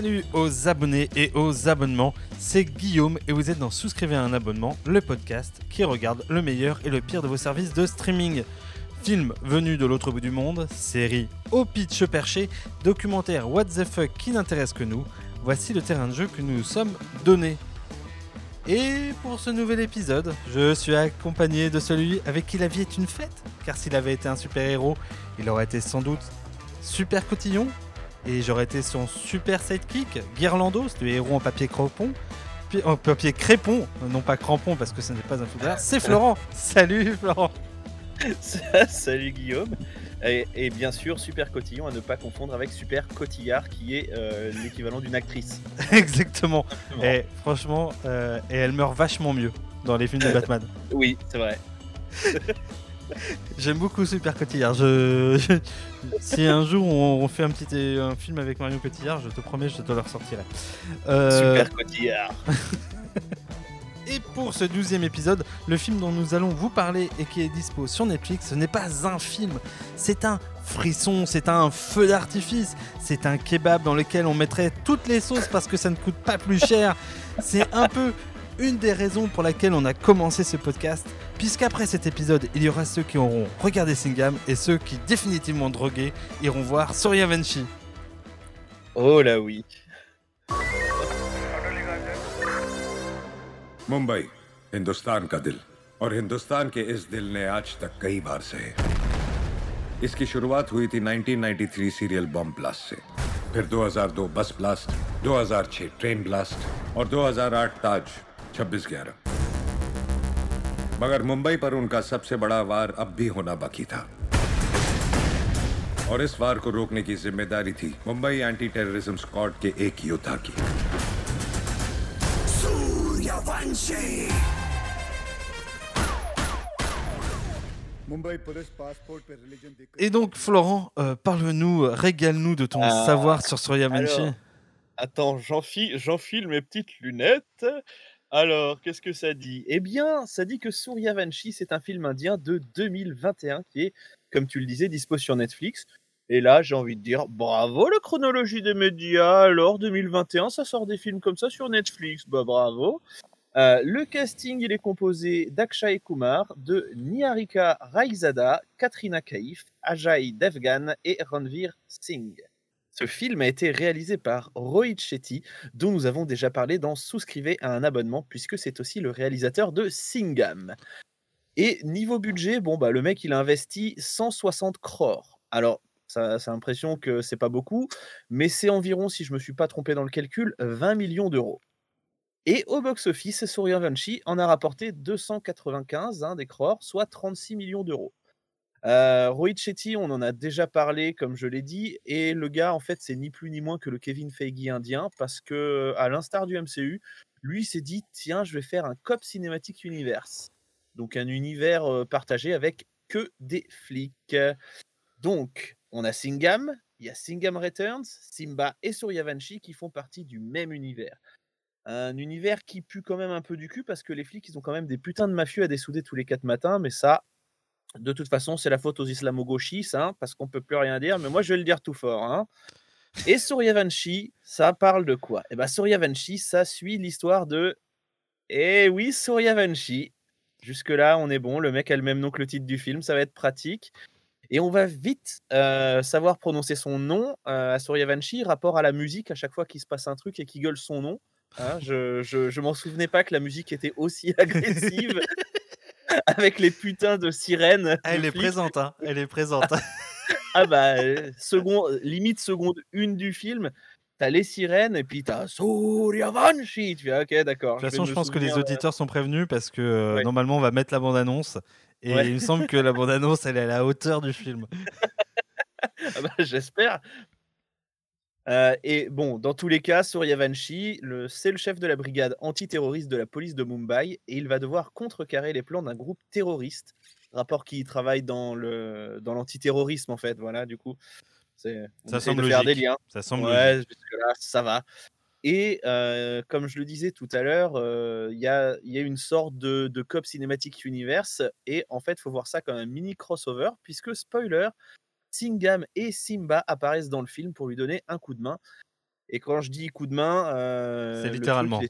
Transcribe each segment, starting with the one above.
Salut aux abonnés et aux abonnements, c'est Guillaume et vous êtes dans Souscrivez à un abonnement, le podcast qui regarde le meilleur et le pire de vos services de streaming. Films venus de l'autre bout du monde, séries au pitch perché, documentaires what the fuck qui n'intéressent que nous, voici le terrain de jeu que nous nous sommes donné. Et pour ce nouvel épisode, je suis accompagné de celui avec qui la vie est une fête, car s'il avait été un super-héros, il aurait été sans doute super cotillon, et j'aurais été son super sidekick, Guirlandos, le héros en papier crépon, puis- en papier crépon, non pas crampon parce que ce n'est pas un footballeur, c'est Florent. Salut Florent. Salut Guillaume. Et, et bien sûr, Super Cotillon à ne pas confondre avec Super Cotillard qui est euh, l'équivalent d'une actrice. Exactement. Et franchement, euh, et elle meurt vachement mieux dans les films de Batman. Oui, c'est vrai. J'aime beaucoup Super Cotillard. Je, je- si un jour on, on fait un petit un film avec Marion Cotillard, je te promets, je te le ressortirai. Euh, Super Cotillard. Et pour ce douzième épisode, le film dont nous allons vous parler et qui est dispo sur Netflix, ce n'est pas un film, c'est un frisson, c'est un feu d'artifice, c'est un kebab dans lequel on mettrait toutes les sauces parce que ça ne coûte pas plus cher. C'est un peu une des raisons pour laquelle on a commencé ce podcast, puisqu'après cet épisode, il y aura ceux qui auront regardé Singam et ceux qui définitivement drogués iront voir Suryavanshi. Oh là oui. Mumbai हिंदुस्तान का दिल और हिंदुस्तान के इस दिल ने आज तक कई बार सहे इसकी शुरुआत हुई थी 1993 सीरियल बॉम्ब ब्लास्ट से फिर 2002 बस ब्लास्ट 2006 ट्रेन ब्लास्ट और 2008 ताज 2611 मगर मुंबई पर उनका सबसे बड़ा वार अब भी होना बाकी था और इस वार को रोकने की ज़िम्मेदारी थी मुंबई एंटी टेररिज्म स्क्वाड के एक योद्धा की मुंबई पुलिस पासपोर्ट पे रिलीजन देखकर Et donc, Florent, euh, parle-nous, régale-nous de ton Ah, savoir sur Suryavanshi. alors, Attends, j'enfile mes petites lunettes. Alors, qu'est-ce que ça dit? Eh bien, ça dit que Suryavanshi, c'est un film indien de 2021 qui est, comme tu le disais, dispo sur Netflix. Et là, j'ai envie de dire bravo la chronologie des médias. Alors, 2021, ça sort des films comme ça sur Netflix. Bah, bravo. Euh, le casting, il est composé d'Akshay Kumar, de Niharika Raizada, Katrina Kaif, Ajay Devgan et Ranveer Singh. Ce film a été réalisé par Rohit Shetty, dont nous avons déjà parlé dans Souscrivez à un abonnement, puisque c'est aussi le réalisateur de Singam. Et niveau budget, bon bah le mec il a investi 160 crores. Alors ça, a l'impression que c'est pas beaucoup, mais c'est environ, si je me suis pas trompé dans le calcul, 20 millions d'euros. Et au box-office, Suryavanshi en a rapporté 295 hein, des crores, soit 36 millions d'euros. Euh, Rohit on en a déjà parlé, comme je l'ai dit, et le gars, en fait, c'est ni plus ni moins que le Kevin Feige indien, parce que, à l'instar du MCU, lui s'est dit tiens, je vais faire un cop cinématique universe, donc un univers partagé avec que des flics. Donc, on a Singam, il y a Singam Returns, Simba et Suryavanshi qui font partie du même univers. Un univers qui pue quand même un peu du cul parce que les flics, ils ont quand même des putains de mafieux à dessouder tous les quatre matins, mais ça, de toute façon, c'est la faute aux islamo-gauchistes, hein, parce qu'on peut plus rien dire, mais moi je vais le dire tout fort. hein. Et Suryavanshi, ça parle de quoi? Eh bien, Suryavanshi, ça suit l'histoire de. Eh oui, Suryavanshi. Jusque-là, on est bon. Le mec a le même nom que le titre du film, ça va être pratique. Et on va vite euh, savoir prononcer son nom euh, à Suryavanshi, rapport à la musique, à chaque fois qu'il se passe un truc et qu'il gueule son nom. hein. je je, je m'en souvenais pas que la musique était aussi agressive avec les putains de sirènes. Elle est présente, hein. Elle est présente. Ah bah, euh, seconde, limite seconde une du film, t'as les sirènes et puis t'as Suryavanshi. Tu fais, ok, d'accord. De toute façon, je pense que les euh, auditeurs sont prévenus parce que euh, Ouais. normalement, on va mettre la bande-annonce. Et Ouais. il me semble que la bande-annonce, elle est à la hauteur du film. Ah bah, J'espère. Euh, et bon, dans tous les cas, Suryavanshi, le- c'est le chef de la brigade antiterroriste de la police de Mumbai et il va devoir contrecarrer les plans d'un groupe terroriste. Rapport qui travaille dans le dans l'antiterrorisme en fait. Voilà, du coup, c'est on Ça essaye de semble faire des logique. liens. Ça semble Ouais, ça va. Et euh, comme je le disais tout à l'heure, euh, il y, a, il y a une sorte de, de Cop Cinematic Universe. Et en fait, il faut voir ça comme un mini crossover, puisque, spoiler, Singam et Simba apparaissent dans le film pour lui donner un coup de main. Et quand je dis coup de main, euh, C'est littéralement.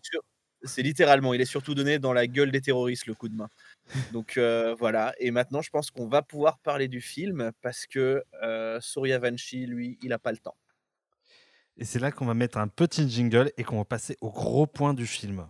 C'est littéralement. Il est surtout donné dans la gueule des terroristes, le coup de main. Donc euh, voilà. Et maintenant, je pense qu'on va pouvoir parler du film parce que euh, Suryavanshi, lui, il n'a pas le temps. Et c'est là qu'on va mettre un petit jingle et qu'on va passer au gros point du film.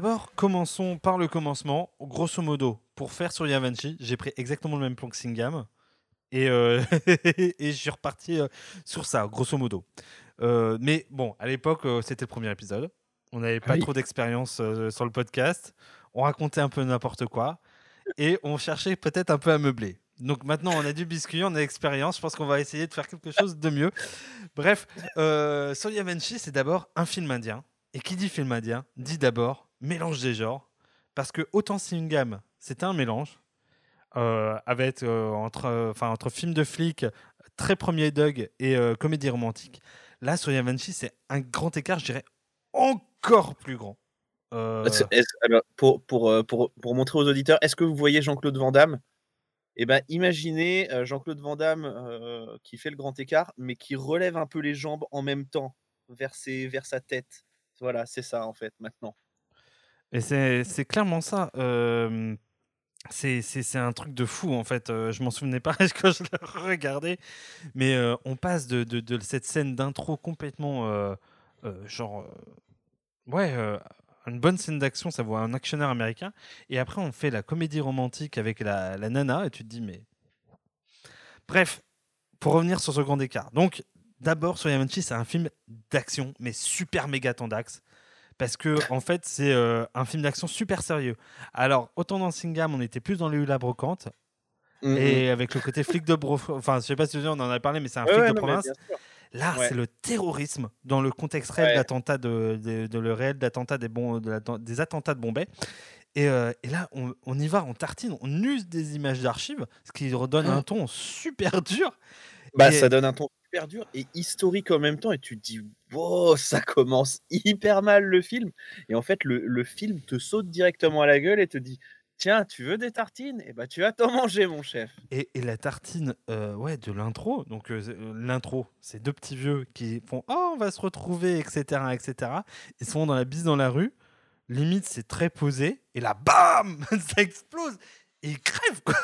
D'abord, commençons par le commencement. Grosso modo, pour faire sur Yavanchi, j'ai pris exactement le même plan que Singam. Et, euh, et je suis reparti euh, sur ça, grosso modo. Euh, mais bon, à l'époque, c'était le premier épisode. On n'avait pas Oui. trop d'expérience sur le podcast. On racontait un peu n'importe quoi. Et on cherchait peut-être un peu à meubler. Donc maintenant, on a du biscuit, on a l'expérience. Je pense qu'on va essayer de faire quelque chose de mieux. Bref, euh, Venchi, c'est d'abord un film indien. Et qui dit film indien dit d'abord mélange des genres. Parce que autant Singam, c'était un mélange. euh, avec euh, entre, euh, enfin, entre film de flic, très premier Doug et comédie romantique. Là, Sonia Venchi, c'est un grand écart, je dirais encore plus grand. Pour, pour, pour, pour montrer aux auditeurs, est-ce que vous voyez Jean-Claude Van Damme? Eh ben, imaginez Jean-Claude Van Damme qui fait le grand écart, mais qui relève un peu les jambes en même temps vers, ses, vers sa tête. Voilà, c'est ça en fait maintenant. Et c'est clairement ça. c'est un truc de fou en fait. je m'en souvenais pas quand je le regardais. Mais on passe de, cette scène d'intro complètement genre. ouais, une bonne scène d'action, ça vaut un actionnaire américain. Et après, on fait la comédie romantique avec la, nana et tu te dis, mais. Bref, pour revenir sur ce grand écart. Donc, d'abord, sur Yamanchi, c'est un film d'action, mais super méga tendax parce que en fait c'est euh, un film d'action super sérieux. Alors autant dans Singam on était plus dans les la brocante Mm, et avec le côté flic de bro enfin je sais pas si on en a parlé mais c'est un Ouais, flic ouais, de non, province. Là Ouais. c'est le terrorisme dans le contexte réel d'attentat de, de- de le réel d'attentat des de l'atten- des attentats de Bombay. Et, euh, et là, on, on y va, on tartine, on use des images d'archives, ce qui redonne un ton super dur. Bah, Et- ça donne un ton super dur et historique en même temps. Et tu te dis, wow, ça commence hyper mal le film. Et en fait, le, le film te saute directement à la gueule et te dit, tiens, tu veux des tartines? Et bah, tu vas t'en manger, mon chef. Et, et la tartine euh, ouais, de l'intro, donc euh, euh, l'intro, c'est deux petits vieux qui font Oh, on va se retrouver, etc. etc. Ils sont dans la bise dans la rue, limite c'est très posé, et là, bam Ça explose Et ils crèvent quoi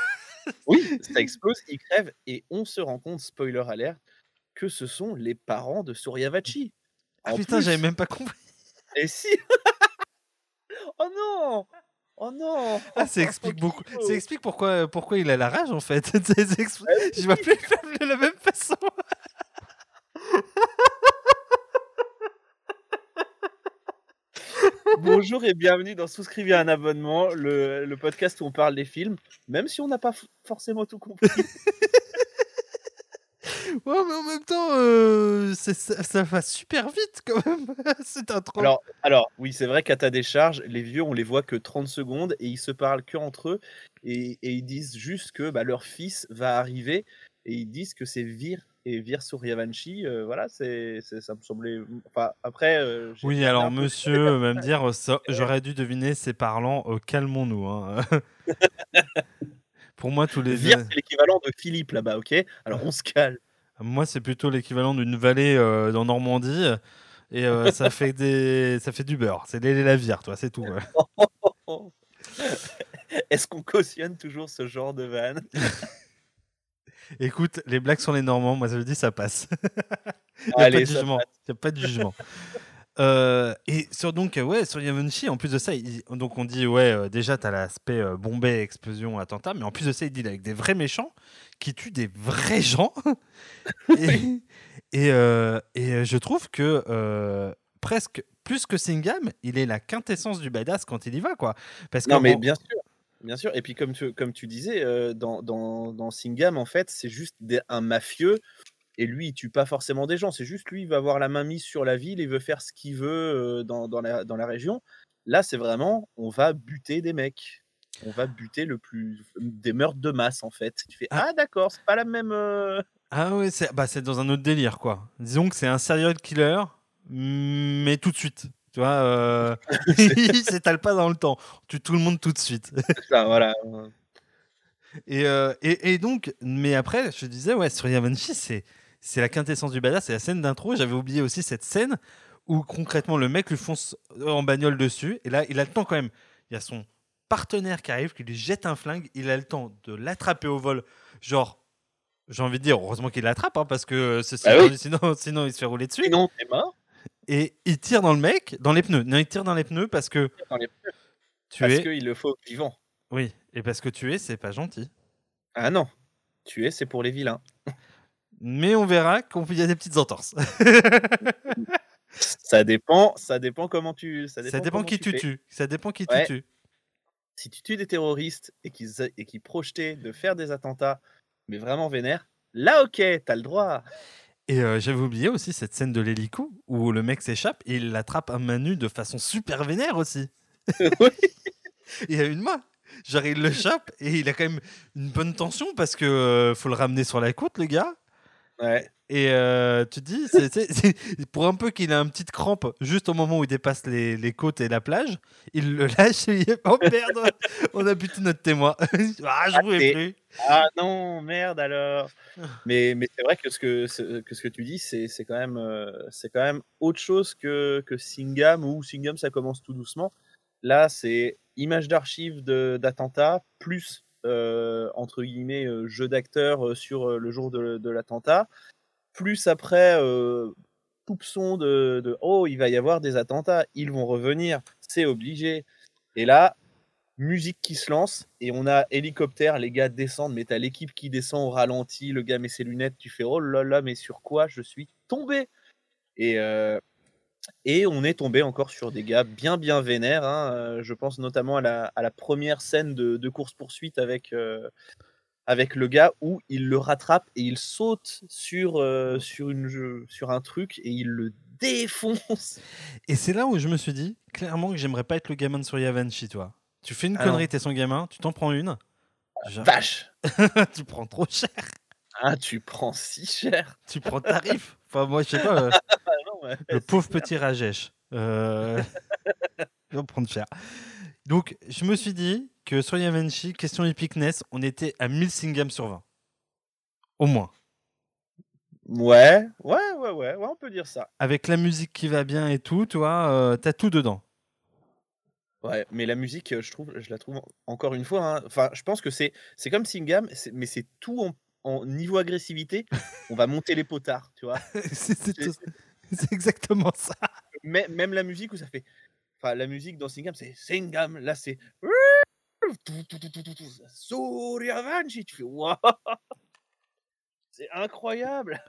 Oui, ça explose, il crève et on se rend compte, spoiler alert, que ce sont les parents de Suryavachi. Ah En putain, plus. j'avais même pas compris Et si Oh non Oh non Ah, ça explique beaucoup. Ça explique pourquoi, pourquoi il a la rage en fait. Explique- Je vois plus de la même façon. Bonjour et bienvenue dans Souscrivez à un abonnement, le, le podcast où on parle des films, même si on n'a pas forcément tout compris. Ouais, mais en même temps, euh, c'est- ça, ça va super vite quand même. C'est un trop. Alors, alors oui, c'est vrai qu'à ta décharge, les vieux, on les voit que 30 secondes et ils se parlent que entre eux et, et ils disent juste que bah, leur fils va arriver et ils disent que c'est Vir et Vir Suryavanshi. euh, voilà, c'est, c'est- ça me semblait. Enfin, après. euh, Oui, alors monsieur va me dire, euh, ça, j'aurais dû deviner, c'est parlant, euh, calmons-nous. hein. Pour moi, tous les. Vir, c'est l'équivalent de Philippe là-bas, ok? Alors on se calme. Moi, c'est plutôt l'équivalent d'une vallée euh, dans Normandie. Et euh, ça, fait des... ça fait du beurre. C'est les la vire, toi, c'est tout. ouais. Est-ce qu'on cautionne toujours ce genre de vanne Écoute, les blagues sur les Normands, moi, je le dis, ça passe. Il n'y a, pas Allez, de ça jugement. Il y a pas de jugement. Euh, et sur donc ouais sur en plus de ça il- donc on dit ouais euh, déjà t'as l'aspect euh, bombée explosion attentat mais en plus de ça il deal avec des vrais méchants qui tuent des vrais gens et, et, euh, et, euh, je trouve que presque plus que Singham il est la quintessence du badass quand il y va quoi parce que Non, mais en- bien sûr. Bien sûr. Et puis, comme tu, comme tu disais, dans, dans, dans Singham, en fait, c'est juste des- un mafieux. Et lui, il tue pas forcément des gens. C'est juste lui, il va avoir la main mise sur la ville. Il veut faire ce qu'il veut dans, dans, la, dans la région. Là, c'est vraiment, on va buter des mecs. On va buter le plus des meurtres de masse, en fait. Tu fais, Ah. ah, d'accord, c'est pas la même. euh, ah ouais c'est bah, c'est dans un autre délire quoi disons que c'est un serial killer mais tout de suite tu vois euh, il s'étale pas dans le temps on tue tout le monde tout de suite ça, voilà. Et, euh, et, et donc, mais après, je disais, ouais, sur Yavanshi, c'est, c'est la quintessence du badass, c'est la scène d'intro. J'avais oublié aussi cette scène où concrètement le mec lui fonce en bagnole dessus. Et là, il a le temps quand même. Il y a son partenaire qui arrive, qui lui jette un flingue. Il a le temps de l'attraper au vol. Genre, j'ai envie de dire, heureusement qu'il l'attrape, hein, parce que ceci, Ah oui. sinon, sinon il se fait rouler dessus. Sinon, t'es mort. Et il tire dans le mec, dans les pneus. Non, il tire dans les pneus parce que Dans les pneus, tu Parce es. qu'il le faut vivant. Oui, et parce que tu es, c'est pas gentil. Ah non. Tuer, c'est pour les vilains. Mais on verra qu'il y a des petites entorses. Ça dépend, ça dépend comment tu. Ça dépend, Ça dépend comment qui tu tues. Ça dépend qui Ouais. tu tues. Si tu tues des terroristes et qu'ils et qu'ils projetaient de faire des attentats, mais vraiment vénères, là ok, t'as le droit. Et euh, j'avais oublié aussi cette scène de l'hélico où le mec s'échappe et il l'attrape à main nue de façon super vénère aussi. Oui. Il a une main. Genre il le chope et il a quand même une bonne tension parce que euh, faut le ramener sur la côte le gars. Ouais. Et euh, tu te dis, c'est- c'est- c'est- pour un peu qu'il a une petite crampe juste au moment où il dépasse les, les côtes et la plage, il le lâche et il est oh merde, on a buté notre témoin. ah, je plus. Ah non, merde alors. Mais, mais c'est vrai que ce que, ce, que ce que tu dis, c'est c'est quand, même, euh, c'est quand même autre chose que, que Singham, où Singham, ça commence tout doucement. Là, c'est image d'archives de- d'attentat, plus, entre guillemets, euh, jeu d'acteur euh, sur euh, le jour de, l'attentat, plus après, euh, soupçon de, de Oh, il va y avoir des attentats, ils vont revenir, c'est obligé. Et là, musique qui se lance et on a hélicoptère, les gars descendent, mais t'as l'équipe qui descend au ralenti, le gars met ses lunettes, tu fais oh là là, mais sur quoi je suis tombé? Et, euh, et on est tombé encore sur des gars bien bien vénères. hein, euh, Je pense notamment à la, à la première scène de, de course-poursuite avec, euh, avec le gars où il le rattrape et il saute sur, euh, sur, une, sur un truc et il le défonce. Et c'est là où je me suis dit, clairement, que j'aimerais pas être le gamin de Suryavanshi, toi. Tu fais une Ah connerie, t'es son gamin, tu t'en prends une. Genre, Vache tu prends trop cher, Ah, tu prends si cher tu prends tarif. Enfin, moi, je sais pas, euh, Ah non, ouais, le pauvre clair. petit Rajesh. Euh... il va prendre cher. Donc, je me suis dit que Suryavanshi, question epicness, on était à 1000 singams sur 20. Au moins. Ouais, ouais, ouais, ouais, ouais, on peut dire ça. Avec la musique qui va bien et tout, tu vois, euh, t'as tout dedans. Ouais, mais la musique, euh, je trouve, je la trouve en- encore une fois. hein, Enfin, je pense que c'est, c'est comme Singam, mais c'est tout en, en niveau agressivité. On va monter les potards, tu vois. c'est exactement ça. Mê- Même la musique où ça fait, enfin, la musique dans Singam, c'est Singam. Là, c'est Suryavanshi. Tu fais waouh, c'est incroyable.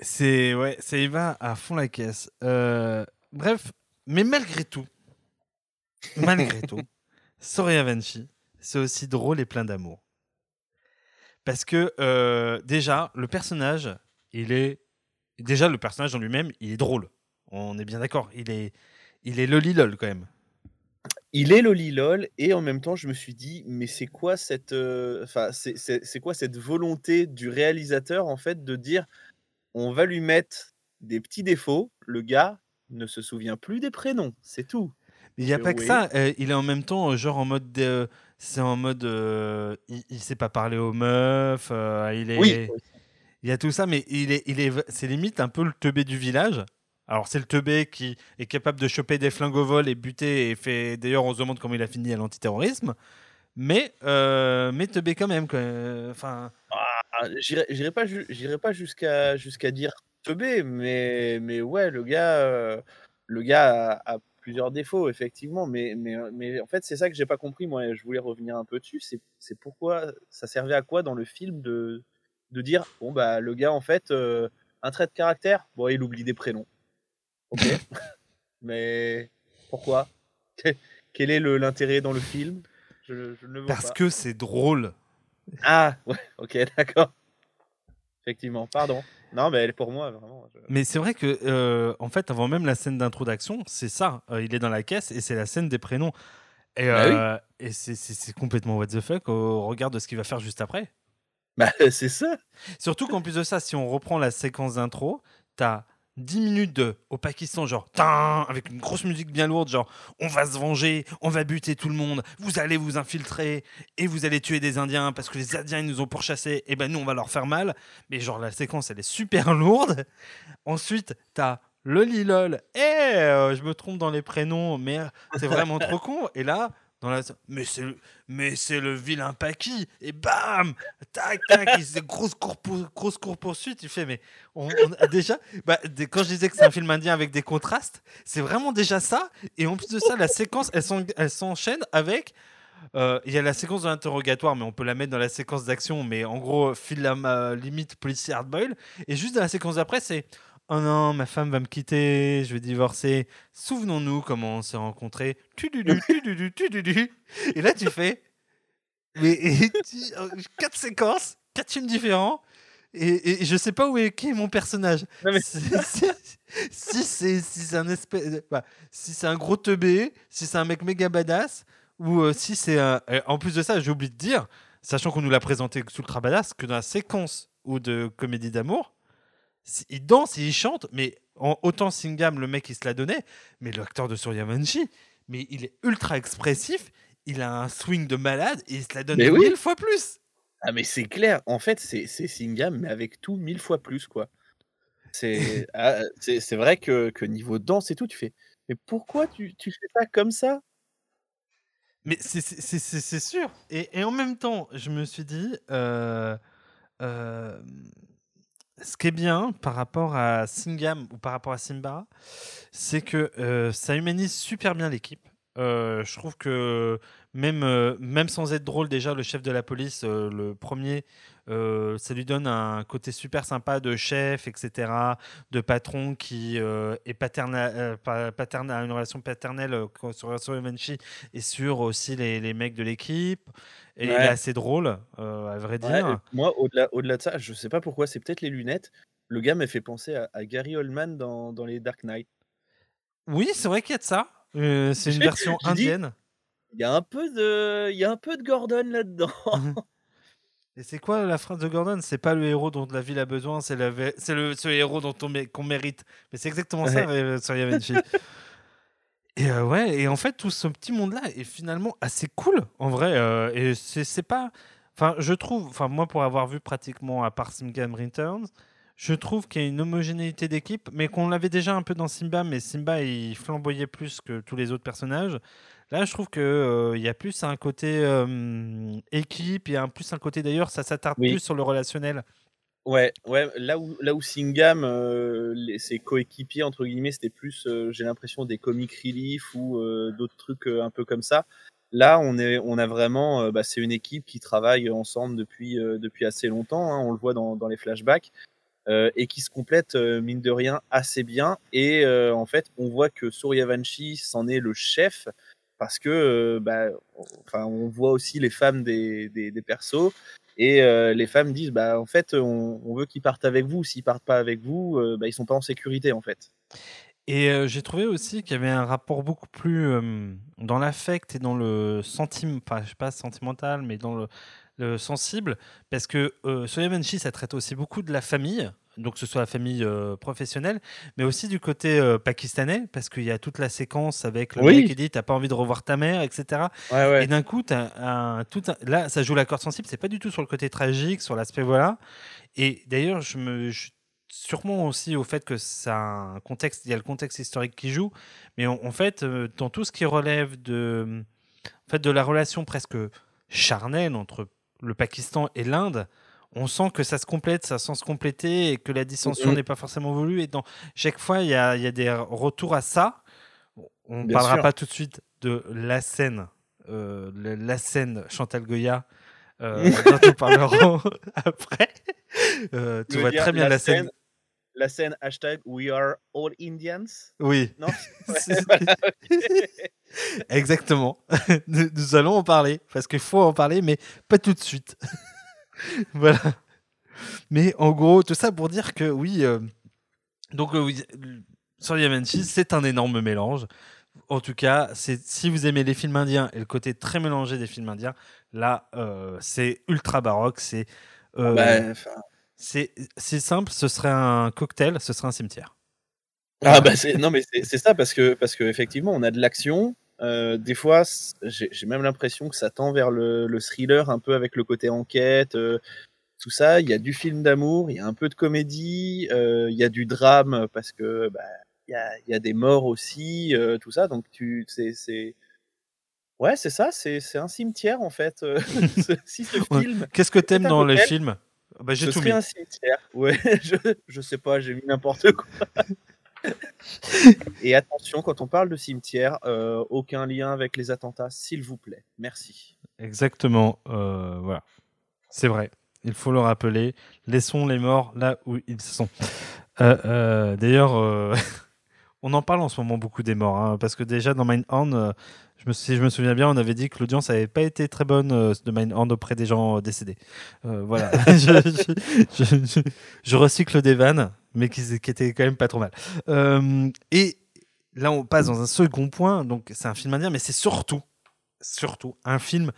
C'est ouais, ça y va à fond la caisse. Euh, bref, mais malgré tout, malgré tout, Soryavanshi, c'est aussi drôle et plein d'amour. Parce que euh, déjà, le personnage, il est déjà le personnage en lui-même, il est drôle. On est bien d'accord. Il est, il est lolilol quand même. Il est lolilol et en même temps, je me suis dit, mais c'est quoi cette, euh, enfin, c'est- quoi cette volonté du réalisateur en fait de dire, on va lui mettre des petits défauts. Le gars ne se souvient plus des prénoms, c'est tout. Il n'y a pas que ça. euh, il est en même temps genre en mode, c'est en mode, euh, il, il sait pas parler aux meufs. euh, il est, Oui. Il y a tout ça, mais il est, il est, c'est limite un peu le teubé du village. Alors c'est le teubé qui est capable de choper des flingues au vol et buter et fait. D'ailleurs, on se demande comment il a fini à l'antiterrorisme. Mais, euh, mais teubé quand même. quoi. Enfin, Ah, J'irai pas, j'irai pas jusqu'à jusqu'à dire teubé, mais, mais ouais, le gars, euh, le gars a, a plusieurs défauts, effectivement, mais, mais, mais en fait, c'est ça que j'ai pas compris. Moi, je voulais revenir un peu dessus. C'est pourquoi ça servait à quoi dans le film de, de dire bon, bah, le gars, en fait, euh, un trait de caractère, bon, il oublie des prénoms. Ok. mais pourquoi? Que- Quel est l'intérêt dans le film? Je, je ne le vois Parce pas. que c'est drôle. Ah, ouais, ok, d'accord. Effectivement, pardon. Non, mais pour moi, vraiment. Mais c'est vrai que, euh, en fait, avant même la scène d'introduction, c'est ça. Euh, il est dans la caisse et c'est la scène des prénoms. Et, Bah oui. euh, et c'est- c'est c'est complètement what the fuck au regard de ce qu'il va faire juste après. Bah, c'est ça. Surtout qu'en plus de ça, si on reprend la séquence d'intro, t'as 10 minutes de, au Pakistan, genre, avec une grosse musique bien lourde, genre, on va se venger, on va buter tout le monde, vous allez vous infiltrer et vous allez tuer des Indiens parce que les Indiens ils nous ont pourchassés, et ben nous on va leur faire mal. Mais genre, la séquence elle est super lourde. Ensuite, t'as Loli lol, eh, euh, je me trompe dans les prénoms, mais c'est vraiment trop con. Et là, mais c'est le... vilain Paki et bam, tac tac, il grosse course grosse course poursuite. Il fait mais déjà, bah, quand je disais que c'est un film indien avec des contrastes, c'est vraiment déjà ça. Et en plus de ça, la séquence, elle s'en- elle s'enchaîne avec euh, il y a la séquence de l'interrogatoire, mais on peut la mettre dans la séquence d'action. Mais en gros, file la limite policier hardboil. Et juste dans la séquence d'après, c'est Oh non, ma femme va me quitter, je vais divorcer. Souvenons-nous comment on s'est rencontrés. Et là, tu fais. Mais euh, quatre séquences, quatre films différents. Et, et je sais pas où est, qui est mon personnage. Non, mais- Si- c'est si c'est un espèce, bah, si c'est un gros teubé, si c'est un mec méga badass, ou euh, si c'est un. En plus de ça, j'ai oublié de dire, sachant qu'on nous l'a présenté sous le badass, que dans la séquence ou de comédie d'amour, il danse et il chante, mais en, autant Singham, le mec, il se l'a donné, mais l'acteur de Suryavanshi, mais il est ultra expressif, il a un swing de malade et il se la donne Mais oui. mille fois plus. Ah, mais c'est clair. En fait, c'est Singham, mais avec tout mille fois plus, quoi. C'est ah, vrai que, que niveau danse et tout, tu fais. Mais pourquoi tu, tu fais ça comme ça? Mais c'est sûr. Et, et en même temps, je me suis dit, euh, euh, ce qui est bien par rapport à Singham ou par rapport à Simba, c'est que euh, ça humanise super bien l'équipe. Euh, je trouve que même, euh, même sans être drôle, déjà, le chef de la police, le premier, euh, ça lui donne un côté super sympa de chef, etc., de patron qui euh, est paternel, euh, pa- paternel, a une relation paternelle sur, sur Evanchi et sur aussi les, les mecs de l'équipe. Et il est assez drôle, à vrai dire. moi, au-delà au-delà de ça, je sais pas pourquoi, c'est peut-être les lunettes. Le gars m'a fait penser à, à Gary Oldman dans, dans les Dark Knight. Oui, c'est vrai qu'il y a de ça. Euh, c'est une version indienne. Il y a un peu de, il y a un peu de Gordon là-dedans. Et c'est quoi la phrase de Gordon? C'est pas le héros dont la ville a besoin, c'est le ce héros dont on mé- qu'on mérite. Mais c'est exactement ça, euh, sur Yavenchi. Et euh, ouais, et en fait tout ce petit monde-là est finalement assez cool en vrai. euh, et c'est c'est pas, enfin je trouve, enfin moi pour avoir vu pratiquement à part Simgam Returns, je trouve qu'il y a une homogénéité d'équipe, mais qu'on l'avait déjà un peu dans Simba, mais Simba il flamboyait plus que tous les autres personnages. Là, je trouve que euh, y a plus un côté euh, équipe, il y a un plus un côté d'ailleurs, ça s'attarde Oui. plus sur le relationnel. Ouais, ouais, là où, là où Singham, euh, les- ses coéquipiers, entre guillemets, c'était plus, euh, j'ai l'impression, des comic relief ou euh, d'autres trucs un peu comme ça. Là, on, est, on a vraiment, bah, c'est une équipe qui travaille ensemble depuis, depuis assez longtemps, hein, on le voit dans, dans les flashbacks, euh, et qui se complète, euh, mine de rien, assez bien. Et euh, en fait, on voit que Suryavanshi s'en est le chef, parce que, euh, bah, enfin, on voit aussi les femmes des, des, persos, et euh, les femmes disent bah en fait on, veut qu'ils partent avec vous. S'ils partent pas avec vous, euh, bah, ils sont pas en sécurité en fait. Et euh, j'ai trouvé aussi qu'il y avait un rapport beaucoup plus dans l'affect et dans le sentiment, enfin je sais pas sentimental, mais dans le, le sensible, parce que euh, Yavanshi, ça traite aussi beaucoup de la famille, donc que ce soit la famille euh, professionnelle, mais aussi du côté euh, pakistanais, parce qu'il y a toute la séquence avec le Oui. mec qui dit t'as pas envie de revoir ta mère, etc. Ouais ouais. Et d'un coup, t'as un, tout un- là, ça joue la corde sensible. C'est pas du tout sur le côté tragique, sur l'aspect voilà. Et d'ailleurs, je me, je- sûrement aussi au fait que ça a un contexte, il y a le contexte historique qui joue. Mais en, en fait, euh, dans tout ce qui relève de, en fait, de la relation presque charnelle entre le Pakistan et l'Inde. On sent que ça se complète, ça sent se compléter et que la dissension Mhm. n'est pas forcément voulue. Et dans chaque fois, il y a, il y a des retours à ça On ne parlera sûr. pas tout de suite de la scène, euh, la scène Chantal Goya, euh, dont nous parlerons après. Euh, tu vois dire très bien la, scène. La scène hashtag We are all Indians. Oui, Non voilà, exactement. nous, nous allons en parler parce qu'il faut en parler, mais pas tout de suite. voilà. Mais en gros, tout ça pour dire que oui. euh, donc, euh, euh, sur Yamanchi, c'est un énorme mélange. En tout cas, c'est si vous aimez les films indiens et le côté très mélangé des films indiens, là, euh, c'est ultra baroque. C'est euh, Bah, enfin, c'est c'est simple. Ce serait un cocktail, ce serait un cimetière. Ah bah non mais c'est c'est ça parce que parce que effectivement on a de l'action. Euh, des fois j'ai même l'impression que ça tend vers le, le thriller un peu avec le côté enquête, euh, tout ça. Il y a du film d'amour, il y a un peu de comédie, euh, il y a du drame parce que bah, il y, a, il y a des morts aussi, tout ça. Donc tu c'est c'est ouais c'est ça, c'est un cimetière en fait. ce- Ouais. Qu'est-ce que t'aimes dans les films? Bah, J'ai tout mis. un cimetière. Ouais, je, je sais pas, j'ai mis n'importe quoi. Et attention, quand on parle de cimetière, euh, aucun lien avec les attentats, s'il vous plaît. Merci. Exactement. euh, voilà. C'est vrai. Il faut le rappeler. Laissons les morts là où ils sont. Euh, D'ailleurs, on en parle en ce moment beaucoup des morts. hein, parce que déjà, dans Mindhorn, euh, je me, si je me souviens bien, on avait dit que l'audience n'avait pas été très bonne euh, de Mindhorn auprès des gens euh, décédés. Euh, voilà. je, je- je- je- je recycle des vannes, mais qui, qui étaient quand même pas trop mal. Euh, et là, on passe dans un second point. Donc, c'est un film indien, mais c'est surtout, surtout un film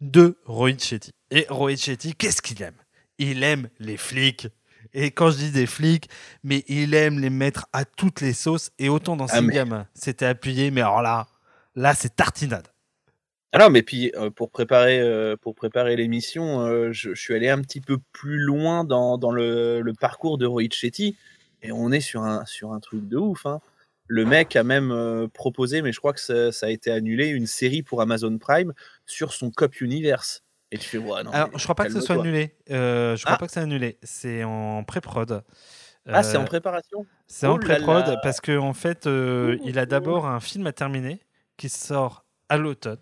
de Rohit Shetty. Et Rohit Shetty, qu'est-ce qu'il aime? Il aime les flics. Et quand je dis des flics, mais il aime les mettre à toutes les sauces. Et autant dans Ah, mais- Singam, c'était appuyé, mais alors là, là, c'est tartinade. Alors, mais puis euh, pour préparer euh, pour préparer l'émission, euh, je, je suis allé un petit peu plus loin dans, dans le, le parcours de Rohit Shetty et on est sur un sur un truc de ouf. hein. Le mec a même proposé, mais je crois que ça, ça a été annulé, une série pour Amazon Prime sur son Cop Universe. Et tu fais ouais, non. Alors, mais je crois pas que ce soit annulé. Euh, je crois Ah. pas que c'est annulé. C'est en pré-prod. Ah, c'est en Euh, préparation. C'est en Oh pré-prod parce que en fait, euh, il a d'abord un film à terminer qui sort à l'automne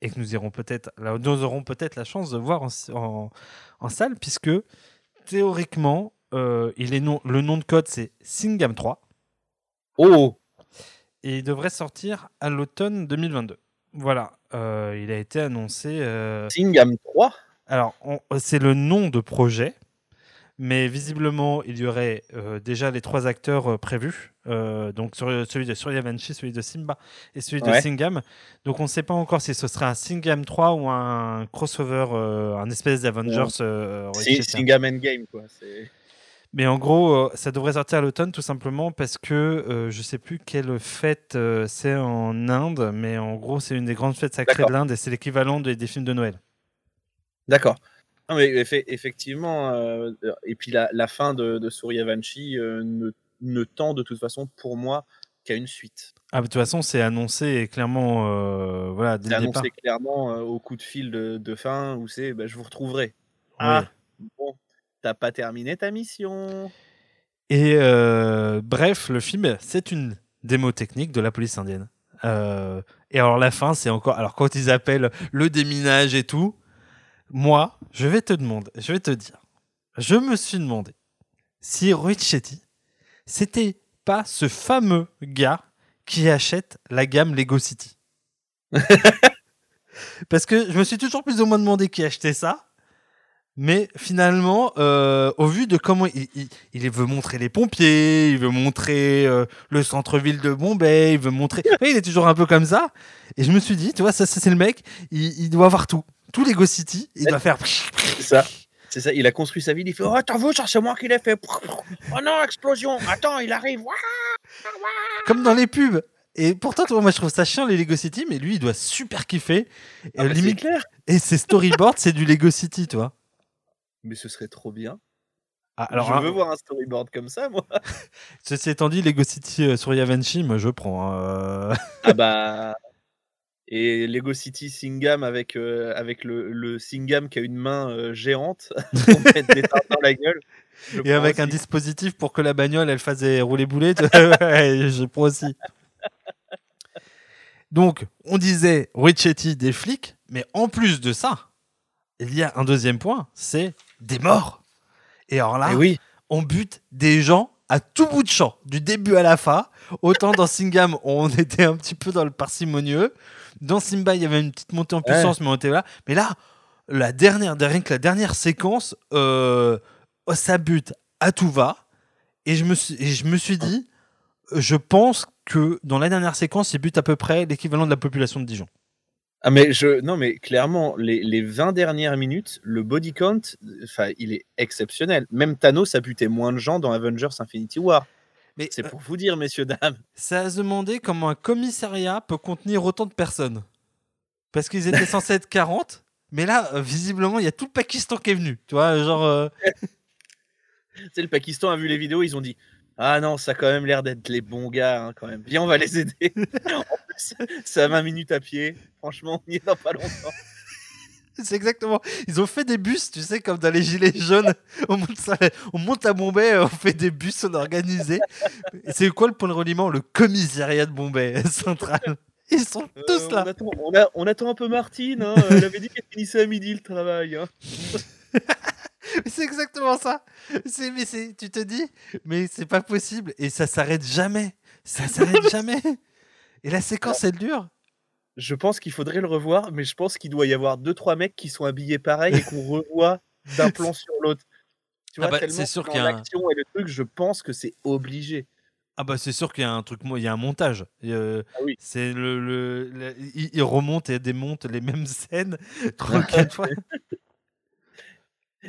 et que nous irons peut-être, nous aurons peut-être la chance de voir en, en- en salle puisque théoriquement, euh, il est non, le nom de code c'est Singam 3 Oh, et il devrait sortir à l'automne 2022. Voilà, euh, il a été annoncé. euh, Singam 3 alors, on- c'est le nom de projet, mais visiblement, il y aurait euh, déjà les trois acteurs euh, prévus. euh, donc, sur, celui de Suryavanshi, celui de Simba et celui de Ouais. Singam. Donc, on ne sait pas encore si ce sera un Singam 3 ou un crossover, euh, un espèce d'Avengers. euh, Si- Rohit Shetty. Singam Endgame, quoi. c'est- Mais en gros, euh, ça devrait sortir à l'automne tout simplement parce que euh, je sais plus quelle fête euh, c'est en Inde, mais en gros, c'est une des grandes fêtes sacrées de l'Inde et c'est l'équivalent des, des films de Noël. D'accord. Non, mais effe- effectivement, euh, et puis la, la fin de, de Suryavanshi ne, ne tend de toute façon pour moi qu'à une suite. Ah, de toute façon, c'est annoncé clairement, voilà, dès départ. annoncé clairement au coup de fil de, de fin où c'est bah, je vous retrouverai. Ah, bon, t'as pas terminé ta mission. Et euh, bref, le film, c'est une démo technique de la police indienne. Euh, et alors la fin, c'est encore. Alors quand ils appellent le déminage et tout, moi, je vais te demander, je vais te dire, je me suis demandé si Shetty, c'était pas ce fameux gars qui achète la gamme Lego City. Parce que je me suis toujours plus ou moins demandé qui achetait ça. Mais finalement, euh, au vu de comment il, il- il veut montrer les pompiers, il veut montrer euh, le centre-ville de Bombay, il veut montrer. Ouais, il est toujours un peu comme ça. Et je me suis dit, tu vois, ça, c'est le mec, il, il doit avoir tout. Tout Lego City, il doit faire. C'est ça. C'est ça. Il a construit sa ville. Il fait Oh, t'en veux, ça c'est moi qui l'ai fait. Oh non, explosion. Attends, il arrive. Comme dans les pubs. Et pourtant, moi je trouve ça chiant les Lego City, mais lui il doit super kiffer. Ah, bah, limite, clair. et ses storyboards, c'est du Lego City, tu vois. Mais ce serait trop bien. Ah, alors, je hein, veux voir un storyboard comme ça, moi. ceci étant dit, Lego City euh, sur Yavanshi, moi je prends. hein, euh. Ah bah. Et Lego City Singam avec, euh, avec le, le Singam qui a une main géante pour mettre des tartes dans la gueule. Je Et avec un dispositif pour que la bagnole elle fasse des rouler boulet, tu vois, ouais, je prends aussi. Donc, on disait Richetti des flics, mais en plus de ça, il y a un deuxième point, c'est des morts. Et alors là, Eh oui. on bute des gens à tout bout de champ, du début à la fin. Autant dans Singam, on était un petit peu dans le parcimonieux. Dans Simba, il y avait une petite montée en puissance, mais on était là. Mais là, la dernière, rien que la dernière séquence, euh, ça bute à tout va. Et je me suis, et je me suis dit, je pense que dans la dernière séquence, il bute à peu près l'équivalent de la population de Dijon. Ah mais je non mais clairement les, les 20 dernières minutes le body count enfin il est exceptionnel même Thanos a buté moins de gens dans Avengers Infinity War Mais c'est euh, pour vous dire messieurs dames ça a se demander comment un commissariat peut contenir autant de personnes. Parce qu'ils étaient censés être 40, mais là, euh, visiblement, il y a tout le Pakistan qui est venu. Tu vois, genre. euh, Tu sais, le Pakistan a vu les vidéos ils ont dit ah non ça a quand même l'air d'être les bons gars hein, quand même viens on va les aider en plus c'est à 20 minutes à pied franchement on y est dans pas longtemps C'est exactement. Ils ont fait des bus, tu sais, comme dans les Gilets jaunes. On monte, ça- on monte à Bombay, on fait des bus, on organise. Et C'est quoi le point de reliement Le commissariat de Bombay central. Ils sont Euh, tous on, là. attend, on, a- on attend un peu Martine hein, elle avait dit qu'elle finissait à midi le travail hein. C'est exactement ça. C'est, mais c'est, tu te dis, mais c'est pas possible. Et ça s'arrête jamais. Ça s'arrête jamais. Et la séquence, elle dure. Je pense qu'il faudrait le revoir, mais je pense qu'il doit y avoir deux trois mecs qui sont habillés pareil et qu'on revoit d'un plan sur l'autre. Tu Ah vois, bah, tellement c'est sûr qu'il y a un- et le truc, je pense que c'est obligé. Ah bah c'est sûr qu'il y a un truc, il y a un montage. Euh, Ah oui. C'est le, le, le- il, il remonte et démonte les mêmes scènes trois quatre fois.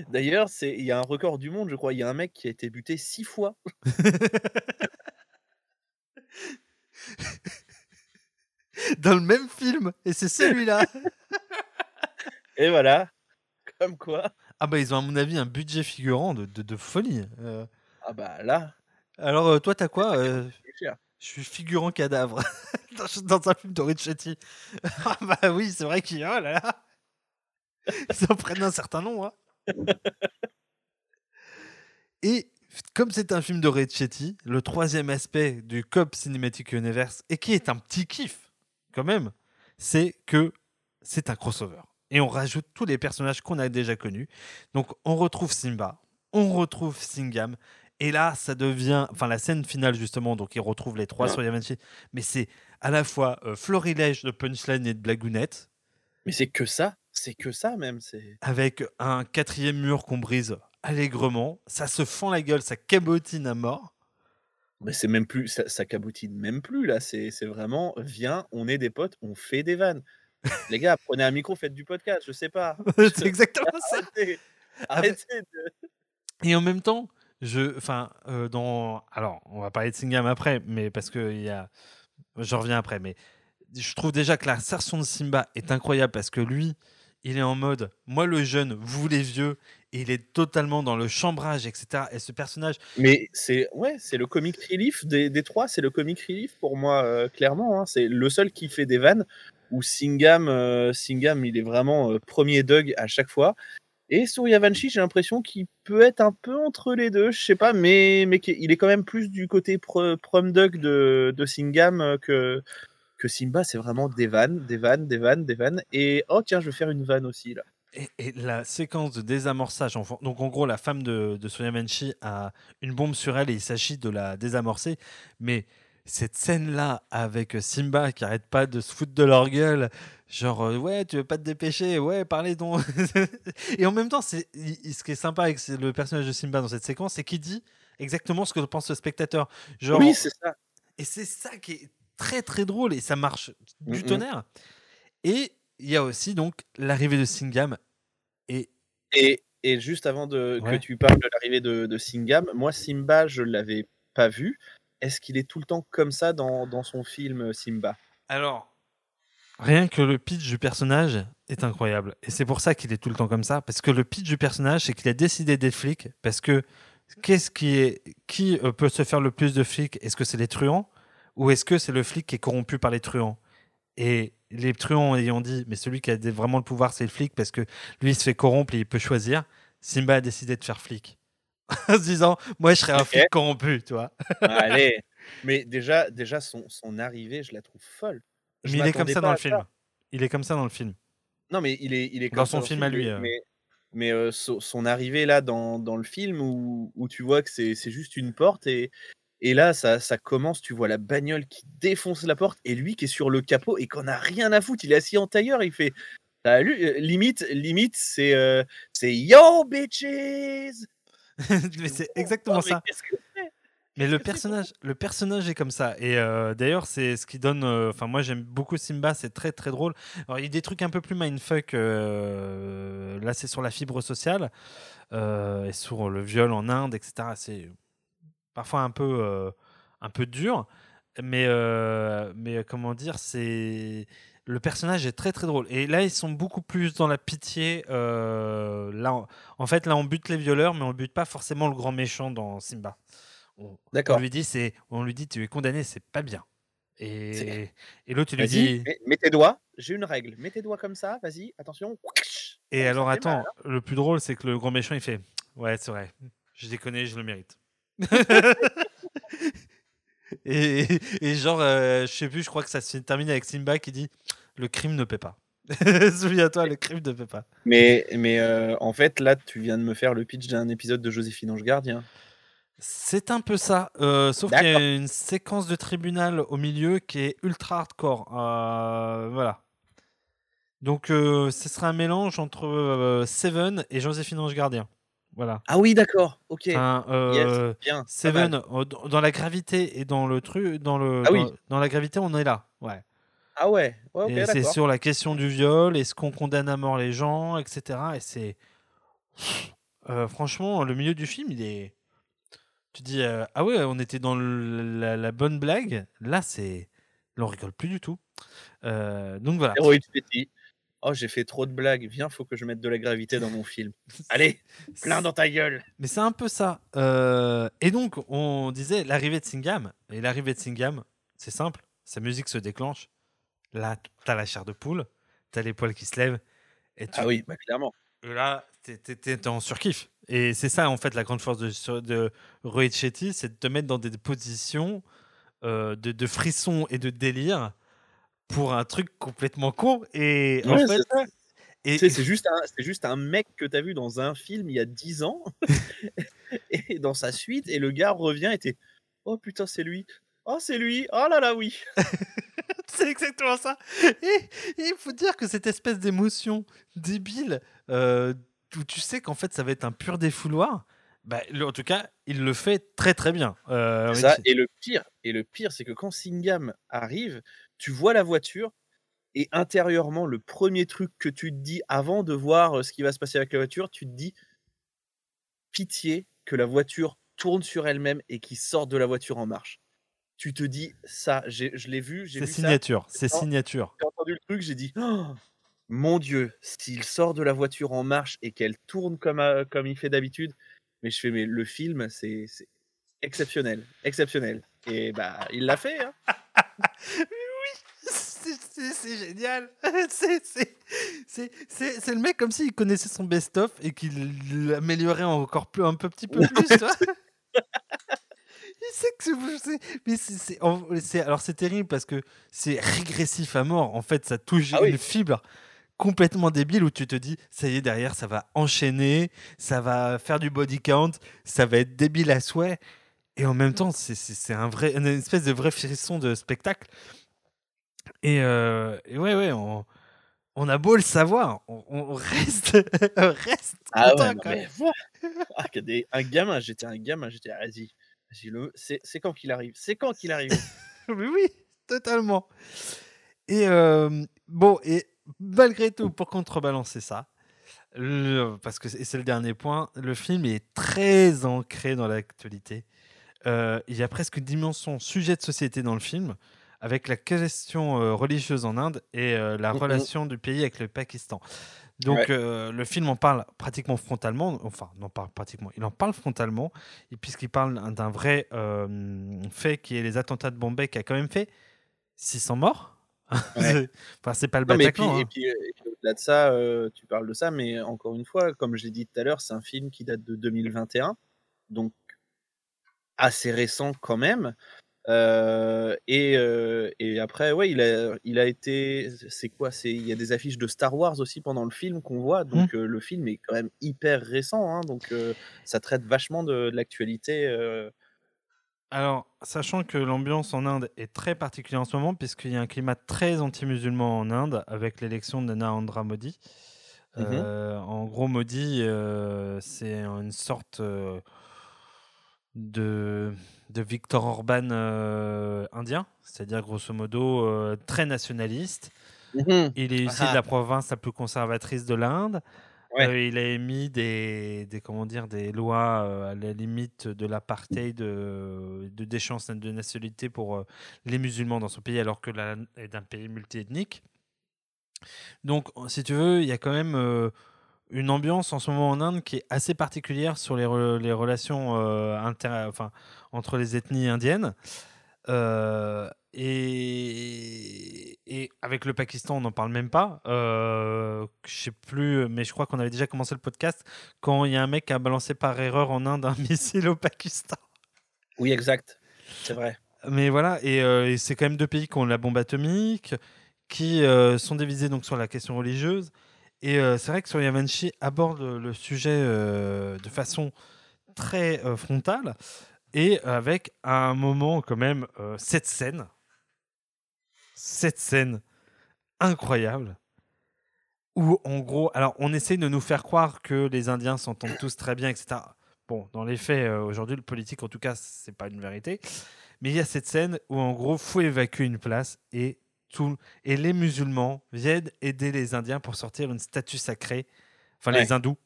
D'ailleurs, c'est il y a un record du monde, je crois. Il y a un mec qui a été buté six fois. Dans le même film. Et c'est celui-là. Et voilà. Comme quoi. Ah bah ils ont à mon avis un budget figurant de, de, de folie. Euh, Ah bah là, alors euh, toi t'as quoi euh, c'est cher. Je suis figurant cadavre dans, dans un film de Richetti. ah bah oui c'est vrai qu'il oh là là. Ils en prennent un certain nom. Hein. Et comme c'est un film de Richetti, le troisième aspect du Cobb Cinematic Universe, et qui est un petit kiff quand même, c'est que c'est un crossover. Et on rajoute tous les personnages qu'on a déjà connus. Donc on retrouve Simba, on retrouve Singam, et là ça devient, enfin la scène finale justement, donc ils retrouvent les trois sur Yamanchi, mais c'est à la fois euh, florilège de punchline et de blagounette, Mais c'est que ça. C'est que ça même. C'est. avec un quatrième mur qu'on brise allègrement, ça se fend la gueule, ça cabotine à mort. Mais c'est même plus. Ça, ça cabotine même plus là. C'est vraiment. Viens, on est des potes, on fait des vannes. Les gars, prenez un micro, faites du podcast. Je sais pas. c'est exactement ça. Arrêtez. Arrêtez de- Et en même temps, je, enfin, euh, dans, alors, on va parler de Singam après, mais parce que il y a, je reviens après, mais je trouve déjà que la de Simba est incroyable parce que lui, il est en mode, moi le jeune, vous les vieux, et il est totalement dans le chambrage, etc. Et ce personnage, Mais c'est le comic relief des, des trois, c'est le comic relief pour moi euh, clairement. hein. C'est le seul qui fait des vannes où Singham, euh, il est vraiment euh, premier Doug à chaque fois. Et Suryavanshi, j'ai l'impression qu'il peut être un peu entre les deux, je sais pas, mais il est quand même plus du côté pro- prom Doug de, de Singham que que Simba. C'est vraiment des vannes, des vannes, des vannes, des vannes. Et oh tiens, je vais faire une vanne aussi là. et, et la séquence de désamorçage, donc en gros, la femme de, de Soyamenshi a une bombe sur elle et il s'agit de la désamorcer, mais cette scène-là avec Simba qui arrête pas de se foutre de leur gueule, genre euh, ouais, tu veux pas te dépêcher, ouais, parlez donc. et en même temps, c'est ce qui est sympa avec le personnage de Simba dans cette séquence, c'est qu'il dit exactement ce que pense le spectateur. Genre, Oui, c'est ça. et c'est ça qui est très très drôle et ça marche du Mhm. tonnerre. Et il y a aussi donc l'arrivée de Singam et Et, et juste avant de, Ouais. que tu parles de l'arrivée de, de Singham, moi Simba, je l'avais pas vu. Est-ce qu'il est tout le temps comme ça dans, dans son film euh, Simba? Alors rien que le pitch du personnage est incroyable et c'est pour ça qu'il est tout le temps comme ça parce que le pitch du personnage c'est qu'il a décidé d'être flic parce que qu'est-ce qui est qui euh, peut se faire le plus de flics? Est-ce que c'est les truands? Ou est-ce que c'est le flic qui est corrompu par les truands? Et les truands ayant dit mais celui qui a vraiment le pouvoir c'est le flic parce que lui il se fait corrompre et il peut choisir. Simba a décidé de faire flic en se disant moi je serais un flic corrompu, tu vois. Allez Mais déjà, déjà son, son arrivée, je la trouve folle. je Mais il est comme ça dans le film. Il est comme ça dans le film. Non, mais il est, il est Dans son film à lui, mais, euh. mais, mais, euh, so- son arrivée là dans, dans le film où, où tu vois que c'est c'est juste une porte et, et là ça, ça commence, tu vois la bagnole qui défonce la porte et lui qui est sur le capot et qu'on a rien à foutre, il est assis en tailleur, il fait euh, limite, limite c'est euh, c'est Yo bitches! Mais c'est exactement mais ça. Mais le personnage, le personnage est comme ça. Et euh, d'ailleurs, c'est ce qui donne. euh, Enfin, moi, j'aime beaucoup Simba. C'est très très drôle. Alors, il y a des trucs un peu plus mindfuck. là, c'est sur la fibre sociale et sur le viol en Inde, etc. C'est parfois un peu euh, un peu dur. Mais euh, mais euh, comment dire, c'est le personnage est très très drôle. Et là, ils sont beaucoup plus dans la pitié. euh, là, en- en fait, là, on bute les violeurs, mais on bute pas forcément le grand méchant dans Simba. On, on lui dit c'est on lui dit tu es condamné c'est pas bien et, et l'autre il lui dit mets, mets tes doigts, j'ai une règle, mets tes doigts comme ça, vas-y, attention. et alors attends mal, le plus drôle c'est que le grand méchant il fait ouais c'est vrai je déconne je le mérite et, et genre euh, je sais plus je crois que ça se termine avec Simba qui dit le crime ne paie pas souviens-toi le crime ne paie pas Mais, mais euh, en fait, là, tu viens de me faire le pitch d'un épisode de Joséphine Ange Gardien. C'est un peu ça, euh, sauf qu'il y a une séquence de tribunal au milieu qui est ultra hardcore. voilà. Donc, ce sera un mélange entre Seven et Joséphine Ange Gardien. Voilà. Ah oui, d'accord, ok. Enfin, Yes, euh, bien. pas Seven, euh, dans la gravité et dans le truc, dans le, Ah oui. dans, dans la gravité, on est là. Ouais. Ah ouais, ouais ok, et c'est sur la question du viol, est-ce qu'on condamne à mort les gens, etc. Et c'est. Euh, franchement, le milieu du film, il est. Tu dis, euh, ah ouais, on était dans le- la, la bonne blague. Là, c'est. On rigole plus du tout. Euh, donc voilà. Héroïde Petit. Oh, j'ai fait trop de blagues. Viens, faut que je mette de la gravité dans mon film. Allez, plein dans ta gueule. Mais c'est un peu ça. Euh, et donc, on disait l'arrivée de Singham. Et l'arrivée de Singham, c'est simple. Sa musique se déclenche. Là, t'as la chair de poule. T'as les poils qui se lèvent. Et tu Ah oui, bah clairement. Et là, t'es- en surkiff. Et c'est ça, en fait, la grande force de, de Rohit Shetty, c'est de te mettre dans des positions euh, de, de frisson et de délire pour un truc complètement con. Et en fait, et, c'est juste, un- juste un mec que tu as vu dans un film il y a 10 ans, et dans sa suite, et le gars revient et t'es Oh putain, c'est lui. Oh, c'est lui. Oh là là, oui. c'est exactement ça. Et il faut dire que cette espèce d'émotion débile, euh, où tu sais qu'en fait, ça va être un pur défouloir, bah, en tout cas, il le fait très très bien. Euh, Ça, et le pire, et le pire, c'est que quand Singham arrive, tu vois la voiture, et intérieurement, le premier truc que tu te dis avant de voir euh, ce qui va se passer avec la voiture, tu te dis pitié que la voiture tourne sur elle-même et qu'il sorte de la voiture en marche. Tu te dis ça, je l'ai vu, j'ai vu signature, c'est signature. j'ai entendu le truc, j'ai dit Oh, mon Dieu, s'il sort de la voiture en marche et qu'elle tourne comme, à- comme il fait d'habitude, mais je fais mais le film c'est c'est exceptionnel, exceptionnel. Et bah il l'a fait. Hein. C'est- génial. C'est- le mec comme s'il connaissait son best-of et qu'il l'améliorait encore plus, un peu, petit peu plus. Il sait que c'est-. Mais c'est- Alors c'est terrible parce que c'est régressif à mort. En fait, ça touche Ah oui. une fibre complètement débile où tu te dis ça y est derrière ça va enchaîner ça va faire du body count ça va être débile à souhait et en même temps c'est un vrai une espèce de vrai frisson de spectacle et, euh, et ouais, ouais, on, on a beau le savoir, on, on reste, on reste Ah content ouais, non, quand mais même. Ah, des- un gamin, j'étais un gamin, j'étais ah, vas-y, vas-y, le- c'est quand qu'il arrive, c'est quand qu'il arrive. Mais oui, totalement. Et euh, bon, et malgré tout, pour contrebalancer ça, le- parce que c'est c'est le dernier point, le film est très ancré dans l'actualité. Euh, il y a presque une dimension sujet de société dans le film, avec la question euh, religieuse en Inde et euh, la Mhm. relation du pays avec le Pakistan. Donc Ouais. euh, le film en parle pratiquement frontalement, enfin non pas pratiquement, il en parle frontalement, et puisqu'il parle d'un- vrai euh, fait qui est les attentats de Bombay qui a quand même fait 600 morts. Ouais. enfin c'est pas le Non, et puis, Bataclan. et hein. puis, euh, et puis au-delà de ça, euh, tu parles de ça, mais encore une fois, comme je l'ai dit tout à l'heure, c'est un film qui date de 2021, donc assez récent quand même. Euh, et, euh, et après, ouais, il a, il a été. C'est quoi C'est il y a des affiches de Star Wars aussi pendant le film qu'on voit. Donc euh, le film est quand même hyper récent. hein, donc ça traite vachement de, de l'actualité. Alors, sachant que l'ambiance en Inde est très particulière en ce moment, puisqu'il y a un climat très anti-musulman en Inde avec l'élection de Narendra Modi. Euh, en gros, Modi, c'est une sorte de, de Victor Orban euh, indien, c'est-à-dire grosso modo euh, très nationaliste. Il est issu de Ah. la province la plus conservatrice de l'Inde. Ouais. Euh, il a émis des, des, comment dire, des lois à la limite de l'apartheid, de, de déchéance de nationalité pour les musulmans dans son pays, alors que l'Inde est un pays multiethnique. Donc, si tu veux, il y a quand même une ambiance en ce moment en Inde qui est assez particulière sur les, re- les relations euh, inter- enfin, entre les ethnies indiennes. Euh, et, et avec le Pakistan, on n'en parle même pas. Euh, je sais plus, mais je crois qu'on avait déjà commencé le podcast quand il y a un mec qui a balancé par erreur en Inde un missile au Pakistan. Oui, exact. C'est vrai. Mais voilà, et, euh, et c'est quand même deux pays qui ont la bombe atomique, qui sont divisés donc sur la question religieuse. Et euh, c'est vrai que Suryavanshi aborde le, sujet euh, de façon très euh, frontale et avec un moment quand même cette scène, cette scène incroyable où en gros, alors on essaye de nous faire croire que les Indiens s'entendent tous très bien, etc. Bon, dans les faits, aujourd'hui, le politique, en tout cas, c'est pas une vérité. Mais il y a cette scène où en gros, faut évacuer une place et tout, et les musulmans viennent aider les Indiens pour sortir une statue sacrée, enfin Ouais. les hindous,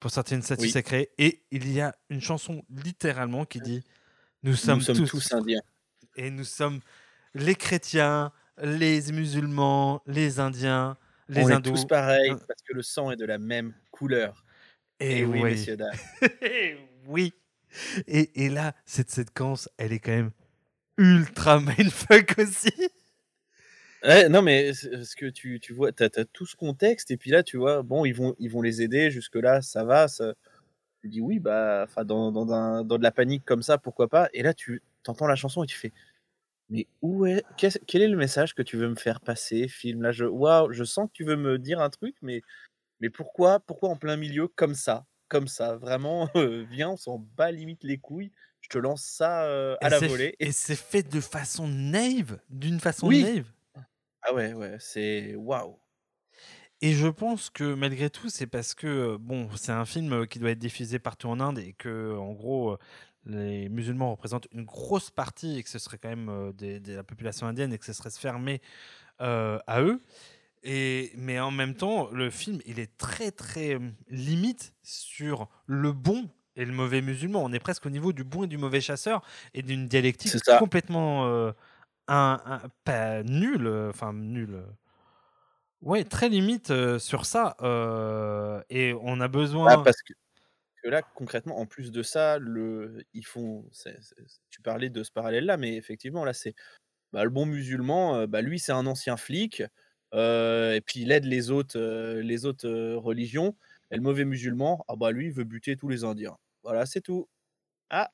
pour sortir une statue Oui. sacrée. Et il y a une chanson littéralement qui dit Nous sommes, Nous sommes tous, tous indiens. et nous sommes les chrétiens, les musulmans, les Indiens, les On est hindous. tous pareils Hein. parce que le sang est de la même couleur. Et, Et oui, oui. messieurs, dames. oui. Et, et là, cette séquence, elle est quand même ultra mindfuck aussi. Ouais, non, mais parce que tu, tu vois, tu as, tout ce contexte, et puis là, tu vois, bon, ils vont, ils vont les aider, jusque-là, ça va. Ça... Tu dis oui, bah, dans, dans, dans de la panique comme ça, pourquoi pas. Et là, tu entends la chanson et tu fais, mais où est, quel est le message que tu veux me faire passer, film Là, je, waouh, je sens que tu veux me dire un truc, mais, mais pourquoi, pourquoi en plein milieu, comme ça, comme ça, vraiment, euh, viens, on s'en bat limite les couilles. Je te lance ça euh, à Et la volée. Et c'est fait de façon naïve, d'une façon Oui. naïve. Ah ouais, ouais, c'est waouh. Et je pense que malgré tout, c'est parce que bon, c'est un film qui doit être diffusé partout en Inde et que en gros, les musulmans représentent une grosse partie et que ce serait quand même des- de la population indienne et que ce serait se fermer euh, à eux. Et mais en même temps, le film, il est très très euh, limite sur le bon et le mauvais musulman. On est presque au niveau du bon et du mauvais chasseur et d'une dialectique complètement euh, un, pas euh, enfin euh, Ouais, très limite euh, sur ça. euh, et on a besoin. Ah, parce que, là, concrètement, en plus de ça, le, ils font. tu parlais de ce parallèle-là, mais effectivement, là, c'est bah, le bon musulman. euh, bah, lui, c'est un ancien flic, et puis il aide les autres, les autres religions. Et le mauvais musulman, ah bah lui, il veut buter tous les Indiens. Voilà, c'est tout. Ah,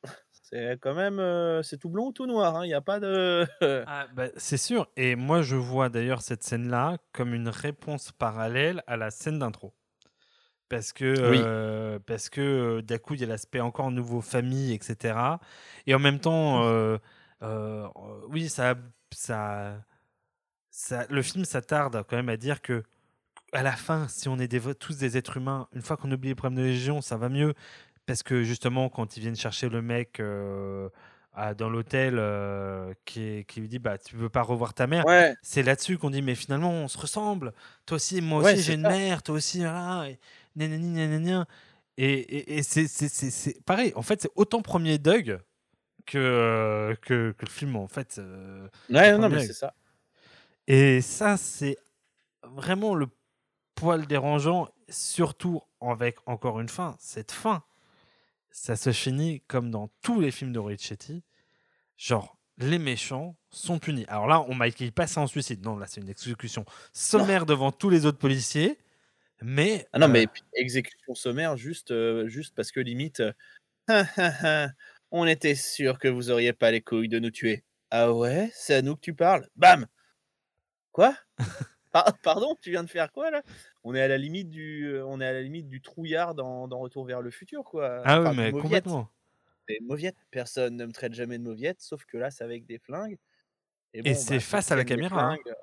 c'est quand même, euh, c'est tout blond ou tout noir. Il n'y a pas de. Ah, bah, c'est sûr. Et moi, je vois d'ailleurs cette scène-là comme une réponse parallèle à la scène d'intro. Parce que, Oui. euh, parce que euh, d'un coup, il y a l'aspect encore nouveau famille, etc. Et en même temps, euh, oui, ça, ça, ça, le film s'attarde quand même à dire que à la fin, si on est des, tous des êtres humains, une fois qu'on oublie les problèmes de légion, ça va mieux. Parce que justement, quand ils viennent chercher le mec euh, à- dans l'hôtel euh, qui, qui lui dit bah, Tu veux pas revoir ta mère Ouais, C'est là-dessus qu'on dit Mais finalement, on se ressemble. Toi aussi, moi aussi, j'ai une ça. mère. Toi aussi, voilà. Et, nanani, nanana. et, et, et c'est- c'est c'est- c'est pareil. En fait, c'est autant premier Doug que, euh, que, que le film, en fait. euh, ouais, non, premier mais c'est ça. Et ça, c'est vraiment le poil dérangeant, surtout avec, encore une fin, cette fin. Ça se finit comme dans tous les films de Richetti. Genre, les méchants sont punis. Alors là, on m'a écrit passer en suicide. Non, là, c'est une exécution sommaire devant tous les autres policiers. Mais. Ah non, euh, mais puis, exécution sommaire, juste, euh, juste parce que limite, euh, On était sûr que vous auriez pas les couilles de nous tuer. Ah ouais? C'est à nous que tu parles? Bam Quoi? Pardon, tu viens de faire quoi là? On est à la limite du, euh, on est à la limite du trouillard dans, dans Retour vers le futur quoi. Ah Enfin, oui, mais complètement. Des mauviettes. Personne ne me traite jamais de mauviette, sauf que là c'est avec des flingues. Et bon, c'est bah, face à la caméra, hein. flingues,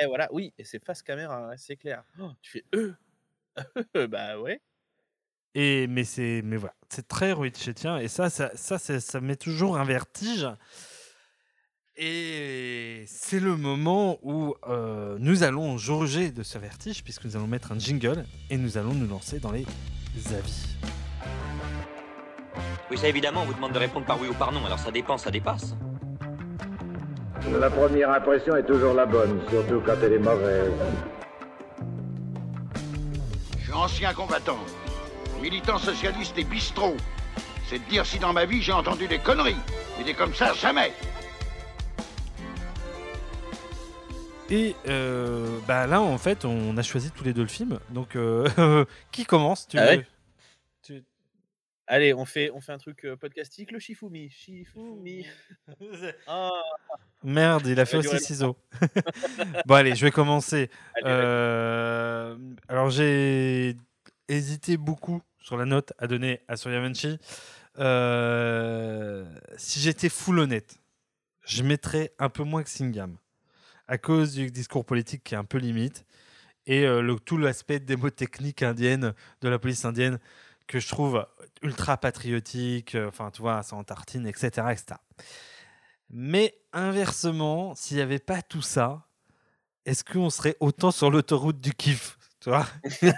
Eh voilà, oui, et c'est face caméra, ouais, c'est clair. Oh, tu fais euh. bah ouais. Et mais c'est mais voilà, c'est très et ça ça ça c'est- ça met toujours un vertige. Et c'est le moment où euh, nous allons jauger de ce vertige puisque nous allons mettre un jingle et nous allons nous lancer dans les avis. Oui, ça évidemment, on vous demande de répondre par oui ou par non, alors ça dépend, ça dépasse. La première impression est toujours la bonne, surtout quand elle est mauvaise. Je suis ancien combattant, militant socialiste et bistrot. C'est de dire si dans ma vie j'ai entendu des conneries. Mais des comme ça, jamais. Et euh, bah là en fait on a choisi tous les deux le film. Donc euh, qui commence? Tu Ah veux ouais Tu- Allez, on fait, on fait un truc euh, podcastique, le Shifumi. Shifumi. Ah, Merde, il a fait aussi ciseaux. bon allez, je vais commencer. allez. Euh, alors j'ai hésité beaucoup sur la note à donner à Suryavanchi. Euh, si j'étais full honnête, je mettrais un peu moins que Singham à cause du discours politique qui est un peu limite et euh, tout l'aspect démotechnique indienne de la police indienne que je trouve ultra patriotique, euh, enfin tu vois, ça en tartine, etc. etc. Mais inversement, s'il n'y avait pas tout ça, est-ce qu'on serait autant sur l'autoroute du kiff tu vois?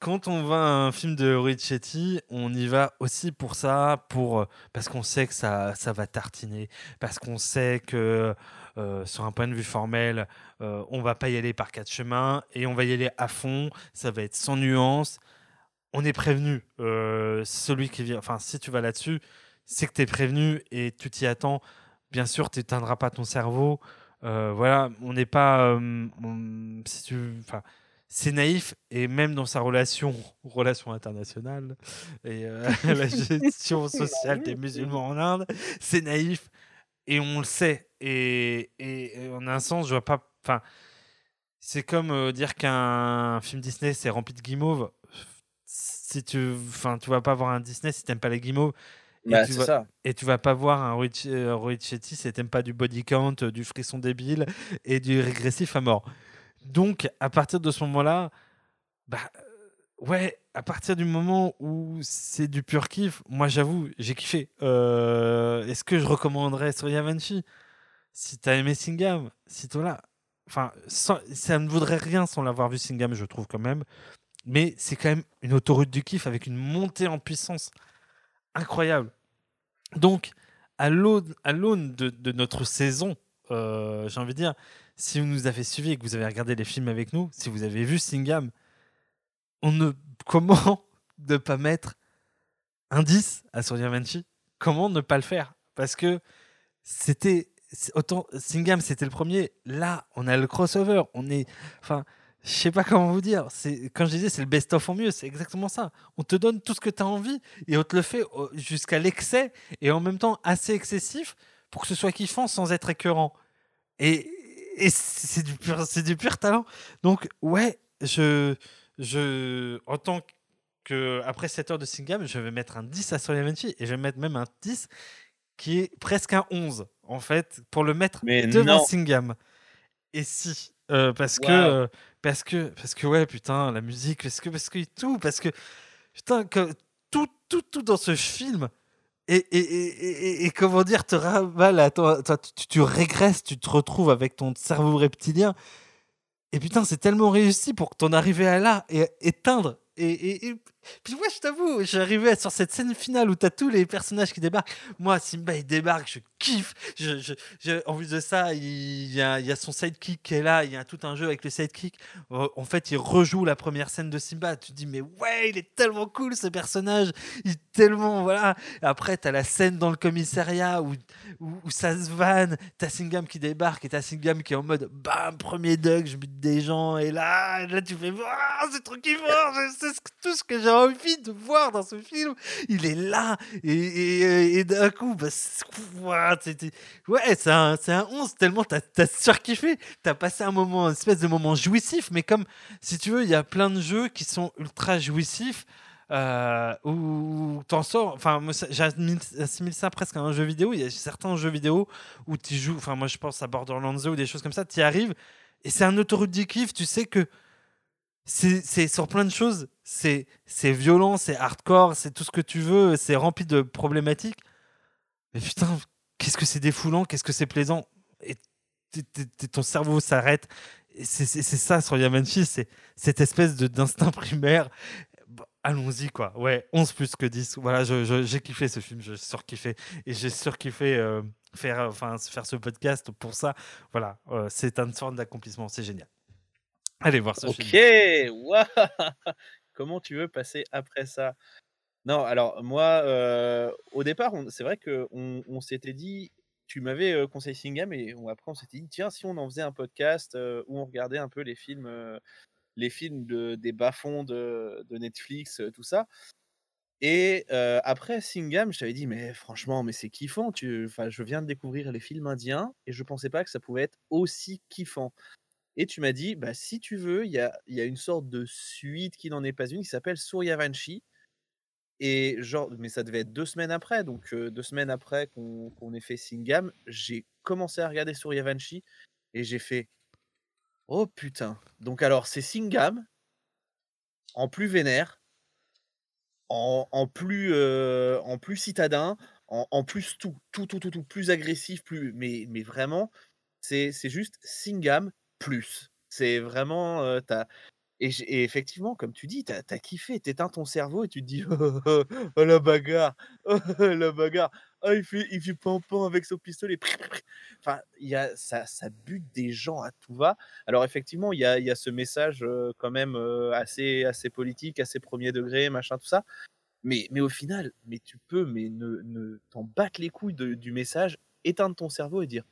Quand on va à un film de Richetti, on y va aussi pour ça, pour, euh, parce qu'on sait que ça, ça va tartiner, parce qu'on sait que euh, sur un point de vue formel, euh, on va pas y aller par quatre chemins et on va y aller à fond, ça va être sans nuance. On est prévenu. euh, celui qui vient, enfin, si tu vas là-dessus, c'est que tu es prévenu et tu t'y attends. Bien sûr, tu n'éteindras pas ton cerveau. Euh, voilà, on n'est pas. on- si tu, enfin, c'est naïf et même dans sa relation, relation internationale et euh, la gestion sociale des musulmans en Inde, c'est naïf et on le sait. Et, et- et en un sens, je vois pas. Enfin, c'est comme euh, dire qu'un film Disney c'est rempli de guimauves. Si tu, enfin, tu vas pas voir un Disney si t'aimes pas les guimauves. Et Bah, tu vas- ça. et tu vas pas voir un Rich- euh, si t'aimes pas du body count, euh, du frisson débile et du régressif à mort. Donc, à partir de ce moment-là, bah, ouais, à partir du moment où c'est du pur kiff, moi j'avoue, j'ai kiffé. Euh, Est-ce que je recommanderais Suryavanshi Si t'as aimé Singham, si toi là. Enfin, ça ne vaudrait rien sans l'avoir vu Singham, je trouve quand même. Mais c'est quand même une autoroute du kiff avec une montée en puissance incroyable. Donc, à l'aune de notre saison, euh, j'ai envie de dire, si vous nous avez suivis et que vous avez regardé les films avec nous, si vous avez vu Singham, on ne, comment ne pas mettre un 10 à Suryavanshi Comment ne pas le faire? Parce que c'était autant Singham c'était le premier, là on a le crossover, on est enfin je sais pas comment vous dire, c'est quand je disais c'est le best of en mieux, c'est exactement ça. On te donne tout ce que tu as envie et on te le fait jusqu'à l'excès et en même temps assez excessif pour que ce soit kiffant sans être écœurant. Et, et c'est du pur c'est du pur talent. Donc ouais, je je en tant que après 7 heures de Singham, je vais mettre un 10 à Suryavanshi et je vais mettre même un 10 qui est presque un 11 en fait pour le mettre Mais devant non. Singham. Et si euh, parce que euh, parce que parce que ouais putain la musique parce que parce que tout parce que putain que tout tout tout dans ce film et, et, et, et- et comment dire te toi, toi, tu, tu régresses tu te retrouves avec ton cerveau reptilien et putain c'est tellement réussi pour que t'en arrives à là et éteindre et, et, et- puis moi je t'avoue j'arrivais sur cette scène finale où t'as tous les personnages qui débarquent. Moi Simba il débarque je kiffe. Je, je- en plus de ça il y a, il y a son sidekick qui est là il y a tout un jeu avec le sidekick. Euh, en fait il rejoue la première scène de Simba. Tu te dis mais ouais il est tellement cool ce personnage. Il est tellement voilà. Après t'as la scène dans le commissariat où, où, où ça se vanne. T'as Singham qui débarque et t'as Singham qui est en mode bam premier dug je bute des gens. Et là là tu fais ah c'est trop kiffant c'est tout ce que j'ai envie de voir dans ce film. Il est là et, et d'un coup, bah, ouais, c'est un, un 11 tellement t'as as surkiffé. T'as passé un moment, une espèce de moment jouissif, mais comme si tu veux, il y a plein de jeux qui sont ultra jouissifs. Euh, où t'en sors, enfin, j'assimile assimile ça presque à un jeu vidéo. Il y a certains jeux vidéo où tu joues, enfin, moi je pense à Borderlands 2 ou des choses comme ça, tu y arrives et c'est un autoroute du kiff. Tu sais que c'est sur plein de choses. C'est violent, c'est hardcore, c'est tout ce que tu veux, c'est rempli de problématiques. Mais putain, qu'est-ce que c'est défoulant, qu'est-ce que c'est plaisant. Et ton cerveau s'arrête. C'est ça sur Yamanchi, c'est cette espèce d'instinct primaire. Allons-y, quoi. Ouais, 11 plus que 10. Voilà, j'ai kiffé ce film, j'ai surkiffé. Et j'ai surkiffé euh, faire, enfin, faire ce podcast pour ça. Voilà, euh, c'est une sorte d'accomplissement, c'est génial. Allez voir ce Ok, film. waouh Comment tu veux passer après ça? Non, alors moi, euh, au départ, c'est vrai que on, on s'était dit, tu m'avais euh, conseillé Singham et on- après on s'était dit, tiens, si on en faisait un podcast euh, où on regardait un peu les films, les films de, des bas-fonds de, de Netflix, tout ça. Et après Singham, je t'avais dit, mais franchement, mais c'est kiffant. Tu, je viens de découvrir les films indiens et je pensais pas que ça pouvait être aussi kiffant. Et tu m'as dit, bah, si tu veux, il y a, y a une sorte de suite qui n'en est pas une, qui s'appelle Suryavanshi. Et genre, mais ça devait être deux semaines après. Donc, deux semaines après qu'on qu'on ait fait Singham, j'ai commencé à regarder Suryavanshi et j'ai fait, oh putain. Donc, alors, c'est Singham en plus vénère, en, en plus, en plus citadin, en, en plus tout, tout, tout, tout, tout, plus agressif, plus, mais, mais vraiment, c'est juste Singham plus. C'est vraiment, euh, et, effectivement, comme tu dis, t'as as kiffé, t'éteins ton cerveau et tu te dis, oh, oh, oh, la bagarre, oh, la bagarre, ah, il fait, il fait pampan avec son pistolet. Enfin, y a, ça, ça bute des gens à tout va. Alors effectivement, il y a, y a ce message quand même assez, assez politique, assez premier degré, machin, tout ça. Mais, mais au final, mais tu peux, mais ne, ne t'en battre les couilles du message, éteindre ton cerveau et dire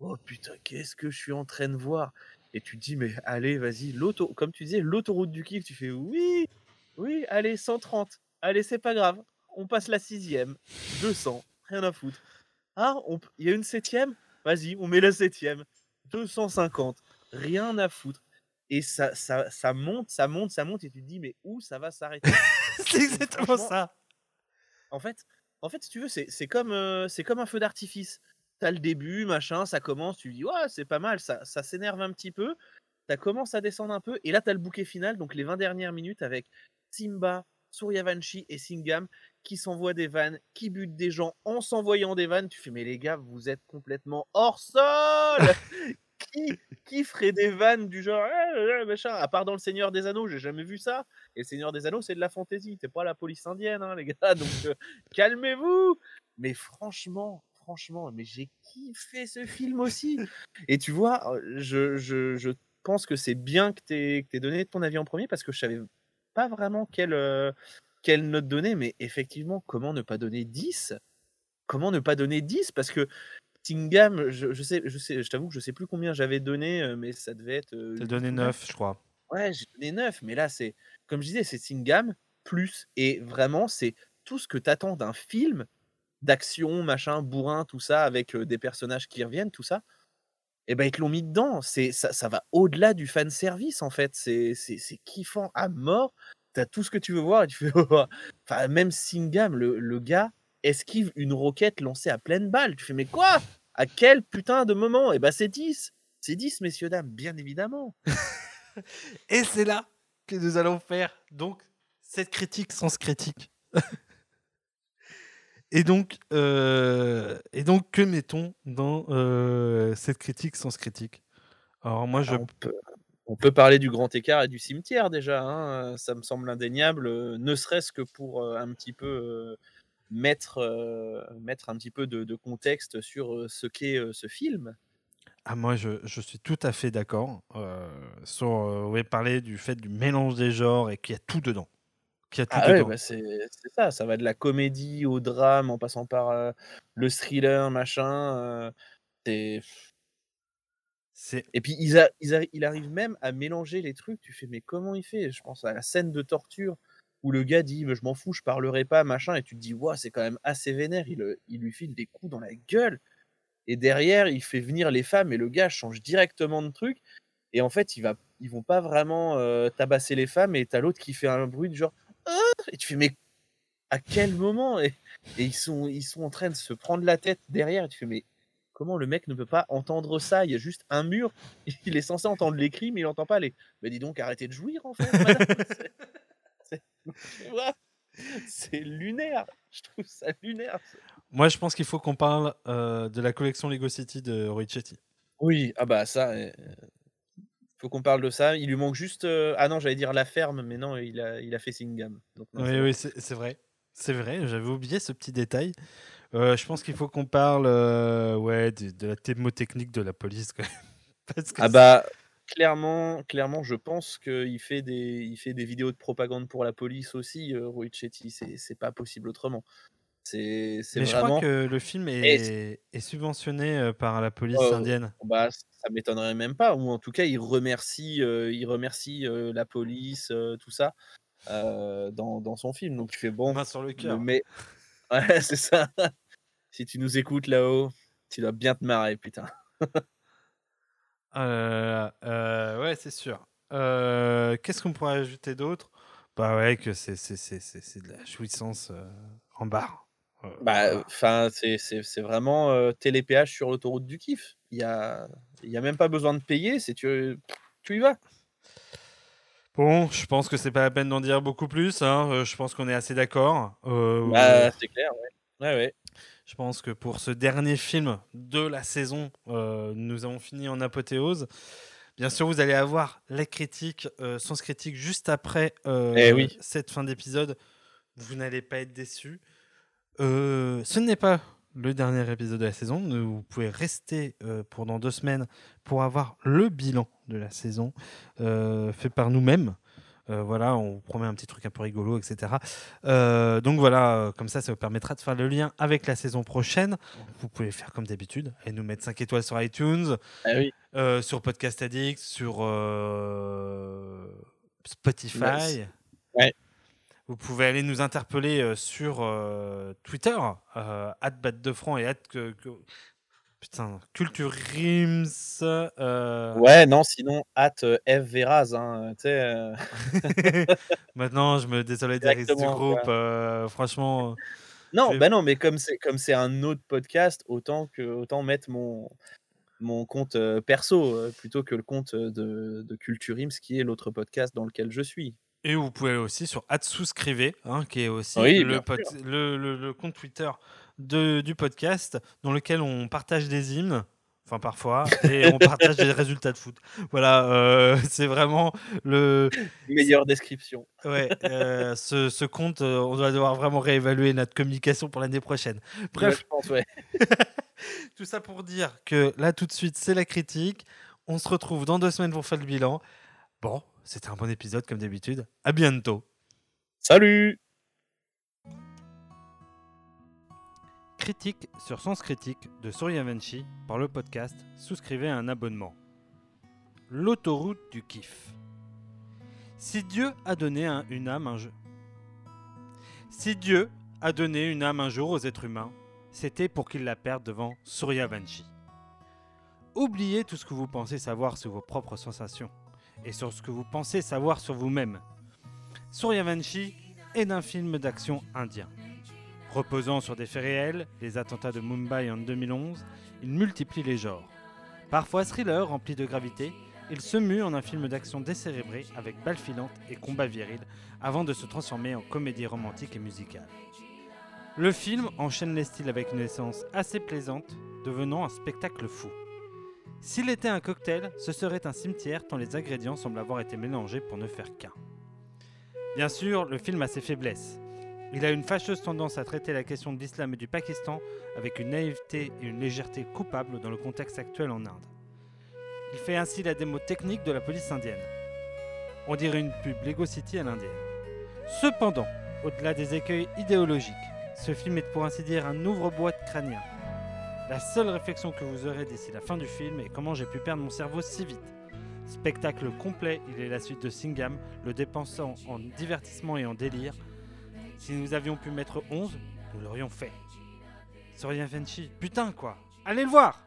Oh putain, qu'est-ce que je suis en train de voir? Et tu te dis, mais allez, vas-y, l'auto, comme tu disais, l'autoroute du kiff, tu fais oui, oui, allez, 130, allez, c'est pas grave, on passe la sixième, 200, rien à foutre. Ah, on il y a une septième? Vas-y, on met la septième, 250, rien à foutre. Et ça, ça, ça monte, ça monte, ça monte, et tu te dis, mais où ça va s'arrêter? C'est exactement ça. en fait, en fait, si tu veux, c'est c'est comme, euh, c'est comme un feu d'artifice. T'as le début, machin, ça commence, tu dis, ouais, c'est pas mal, ça, ça s'énerve un petit peu, ça commence à descendre un peu, et là, t'as le bouquet final, donc les 20 dernières minutes avec Simba, Suryavanshi et Singham qui s'envoient des vannes, qui butent des gens en s'envoyant des vannes. Tu fais, mais les gars, vous êtes complètement hors sol qui, qui ferait des vannes du genre, Ah, ah, machin, à part dans Le Seigneur des Anneaux, j'ai jamais vu ça. Et Le Seigneur des Anneaux, c'est de la fantaisie, t'es pas la police indienne, hein, les gars, donc euh, calmez-vous. Mais franchement, franchement, mais j'ai kiffé ce film aussi. Et tu vois, euh, je, je, je pense que c'est bien que tu aies, donné ton avis en premier parce que je savais pas vraiment quelle, euh, quelle note donner, mais effectivement, comment ne pas donner 10 Comment ne pas donner 10 Parce que Tingham, je, je sais, je sais, je t'avoue que je sais plus combien j'avais donné, euh, mais ça devait être. euh, T'as donné ou 9, je crois. Ouais, j'ai donné 9, mais là, c'est, comme je disais, c'est Singham plus. Et vraiment, c'est tout ce que t'attends d'un film d'action, machin, bourrin, tout ça, avec des personnages qui reviennent, tout ça. Et ben, ils te l'ont mis dedans. C'est, ça, ça va au-delà du fan service, en fait. C'est, c'est, kiffant à mort. T'as tout ce que tu veux voir et tu fais. enfin, même Singham, le, le gars, esquive une roquette lancée à pleine balle. Tu fais, mais quoi? À quel putain de moment? Et ben, c'est 10. C'est 10, messieurs, dames, bien évidemment. Et c'est là que nous allons faire donc cette critique sans critique. et donc, euh, et donc, que mettons dans euh, cette critique sans critique? Alors moi, je Ah, on, peut, on peut parler du grand écart et du cimetière déjà. hein, Ça me semble indéniable, ne serait-ce que pour euh, un petit peu euh, mettre, euh, mettre un petit peu de, de contexte sur ce qu'est ce film. Ah, moi, je, je suis tout à fait d'accord sur euh, ouais, parler du fait du mélange des genres et qu'il y a tout dedans. A tout Ah ouais, bah c'est ça, ça va de la comédie au drame en passant par euh, le thriller, machin. euh, Et puis ils a- ils arri- il arrive même à mélanger les trucs. Tu fais, mais comment il fait? Je pense à la scène de torture où le gars dit, «Mais je m'en fous, je parlerai pas, machin, et tu te dis, waouh, c'est quand même assez vénère, il, il lui file des coups dans la gueule. Et derrière, il fait venir les femmes et le gars change directement de truc. Et en fait, il va, ils vont pas vraiment euh, tabasser les femmes et t'as l'autre qui fait un bruit de genre, et tu fais, mais à quel moment et, et ils, sont, ils sont en train de se prendre la tête derrière et tu fais, mais comment le mec ne peut pas entendre ça? Il y a juste un mur, il est censé entendre les cris, mais il entend pas les. Mais dis donc, arrêtez de jouir en fait. C'est- lunaire. Je trouve ça lunaire. Moi, je pense qu'il faut qu'on parle euh, de la collection Lego City de Ricchetti. Oui, ah bah ça. euh, faut qu'on parle de ça. Il lui manque juste. euh, Ah non, j'allais dire la ferme, mais non, il a, il a fait Singham. Donc non, c'est Oui, oui, c'est c'est vrai. C'est vrai, j'avais oublié ce petit détail. Euh, je pense qu'il faut qu'on parle euh, ouais, de, de la thémotechnique de la police. Quand même. Parce que Ah bah clairement, clairement, je pense qu'il fait des, il fait des vidéos de propagande pour la police aussi, euh, Chetty. C'est, c'est pas possible autrement. C'est, c'est Mais je vraiment. crois que le film est, est subventionné euh, par la police Oh, indienne. Bah, ça m'étonnerait même pas. Ou en tout cas, il remercie, euh, il remercie euh, la police, euh, tout ça, dans, dans son film. Donc tu fais bon. Main sur le cœur. mais ouais, c'est ça. si tu nous écoutes là-haut, tu dois bien te marrer, putain. Ouais, c'est sûr. Qu'est-ce qu'on pourrait ajouter d'autre? Bah ouais, que c'est de la jouissance en barre. Bah, enfin, c'est vraiment télépéage sur l'autoroute du kiff. Il y a, y a même pas besoin de payer. C'est tu, tu y vas. Bon, je pense que c'est pas la peine d'en dire beaucoup plus. hein, euh, Je pense qu'on est assez d'accord. Euh, Bah, c'est clair. Ouais. Ouais, ouais. Je pense que pour ce dernier film de la saison, euh, nous avons fini en apothéose. Bien sûr, vous allez avoir la critique, Sens Critique, juste après Eh oui. cette fin d'épisode. Vous n'allez pas être déçus. Ce n'est pas le dernier épisode de la saison. Vous pouvez rester euh, pendant deux semaines pour avoir le bilan de la saison euh, fait par nous-mêmes. Euh, voilà, on vous promet un petit truc un peu rigolo, etc. Donc voilà, comme ça, ça vous permettra de faire le lien avec la saison prochaine. Vous pouvez faire comme d'habitude et nous mettre 5 étoiles sur iTunes, Ah oui. sur Podcast Addict, sur Spotify. Ouais. Vous pouvez aller nous interpeller euh, sur euh, Twitter, euh, @batdefranc et at putain Culture Rims. euh, Ouais, non, sinon, euh, F. Veraz. Hein, euh, Maintenant, je me désolidarise du Exactement, groupe. voilà. euh, franchement, Non, bah non, mais comme c'est comme c'est un autre podcast, autant que autant mettre mon mon compte perso plutôt que le compte de, de Culture qui est l'autre podcast dans lequel je suis. Et vous pouvez aussi sur souscrivez, hein, qui est aussi Oui, le, bien pod- le, le- le compte Twitter de, du podcast, dans lequel on partage des hymnes, enfin parfois, et on partage des résultats de foot. Voilà, euh, c'est vraiment le. Meilleure description. Ouais, euh, ce, ce compte, euh, on doit devoir vraiment réévaluer notre communication pour l'année prochaine. Bref, je pense, ouais. tout ça pour dire que là, tout de suite, c'est la critique. On se retrouve dans deux semaines pour faire le bilan. Bon, c'était un bon épisode comme d'habitude. À bientôt. Salut Critique sur Sens Critique de Surya Vanchi par le podcast Souscrivez à un abonnement. L'autoroute du kiff. Si Dieu a donné un- une âme un jeu. Si Dieu a donné une âme un jour aux êtres humains, c'était pour qu'ils la perdent devant Surya Vanchi. Oubliez tout ce que vous pensez savoir sur vos propres sensations et sur ce que vous pensez savoir sur vous-même. Surya Vanchi est d'un film d'action indien. Reposant sur des faits réels, les attentats de Mumbai en 2011, il multiplie les genres. Parfois thriller rempli de gravité, il se mue en un film d'action décérébré avec balles filantes et combats virils avant de se transformer en comédie romantique et musicale. Le film enchaîne les styles avec une essence assez plaisante, devenant un spectacle fou. S'il était un cocktail, ce serait un cimetière tant les ingrédients semblent avoir été mélangés pour ne faire qu'un. Bien sûr, le film a ses faiblesses. Il a une fâcheuse tendance à traiter la question de l'islam et du Pakistan avec une naïveté et une légèreté coupables dans le contexte actuel en Inde. Il fait ainsi la démo technique de la police indienne. On dirait une pub Lego City à l'indienne. Cependant, au-delà des écueils idéologiques, ce film est pour ainsi dire un ouvre-boîte crânien. La seule réflexion que vous aurez d'ici la fin du film est comment j'ai pu perdre mon cerveau si vite. Spectacle complet, il est la suite de Singham, le dépensant en divertissement et en délire. Si nous avions pu mettre 11, nous l'aurions fait. Soria Vinci, putain quoi Allez le voir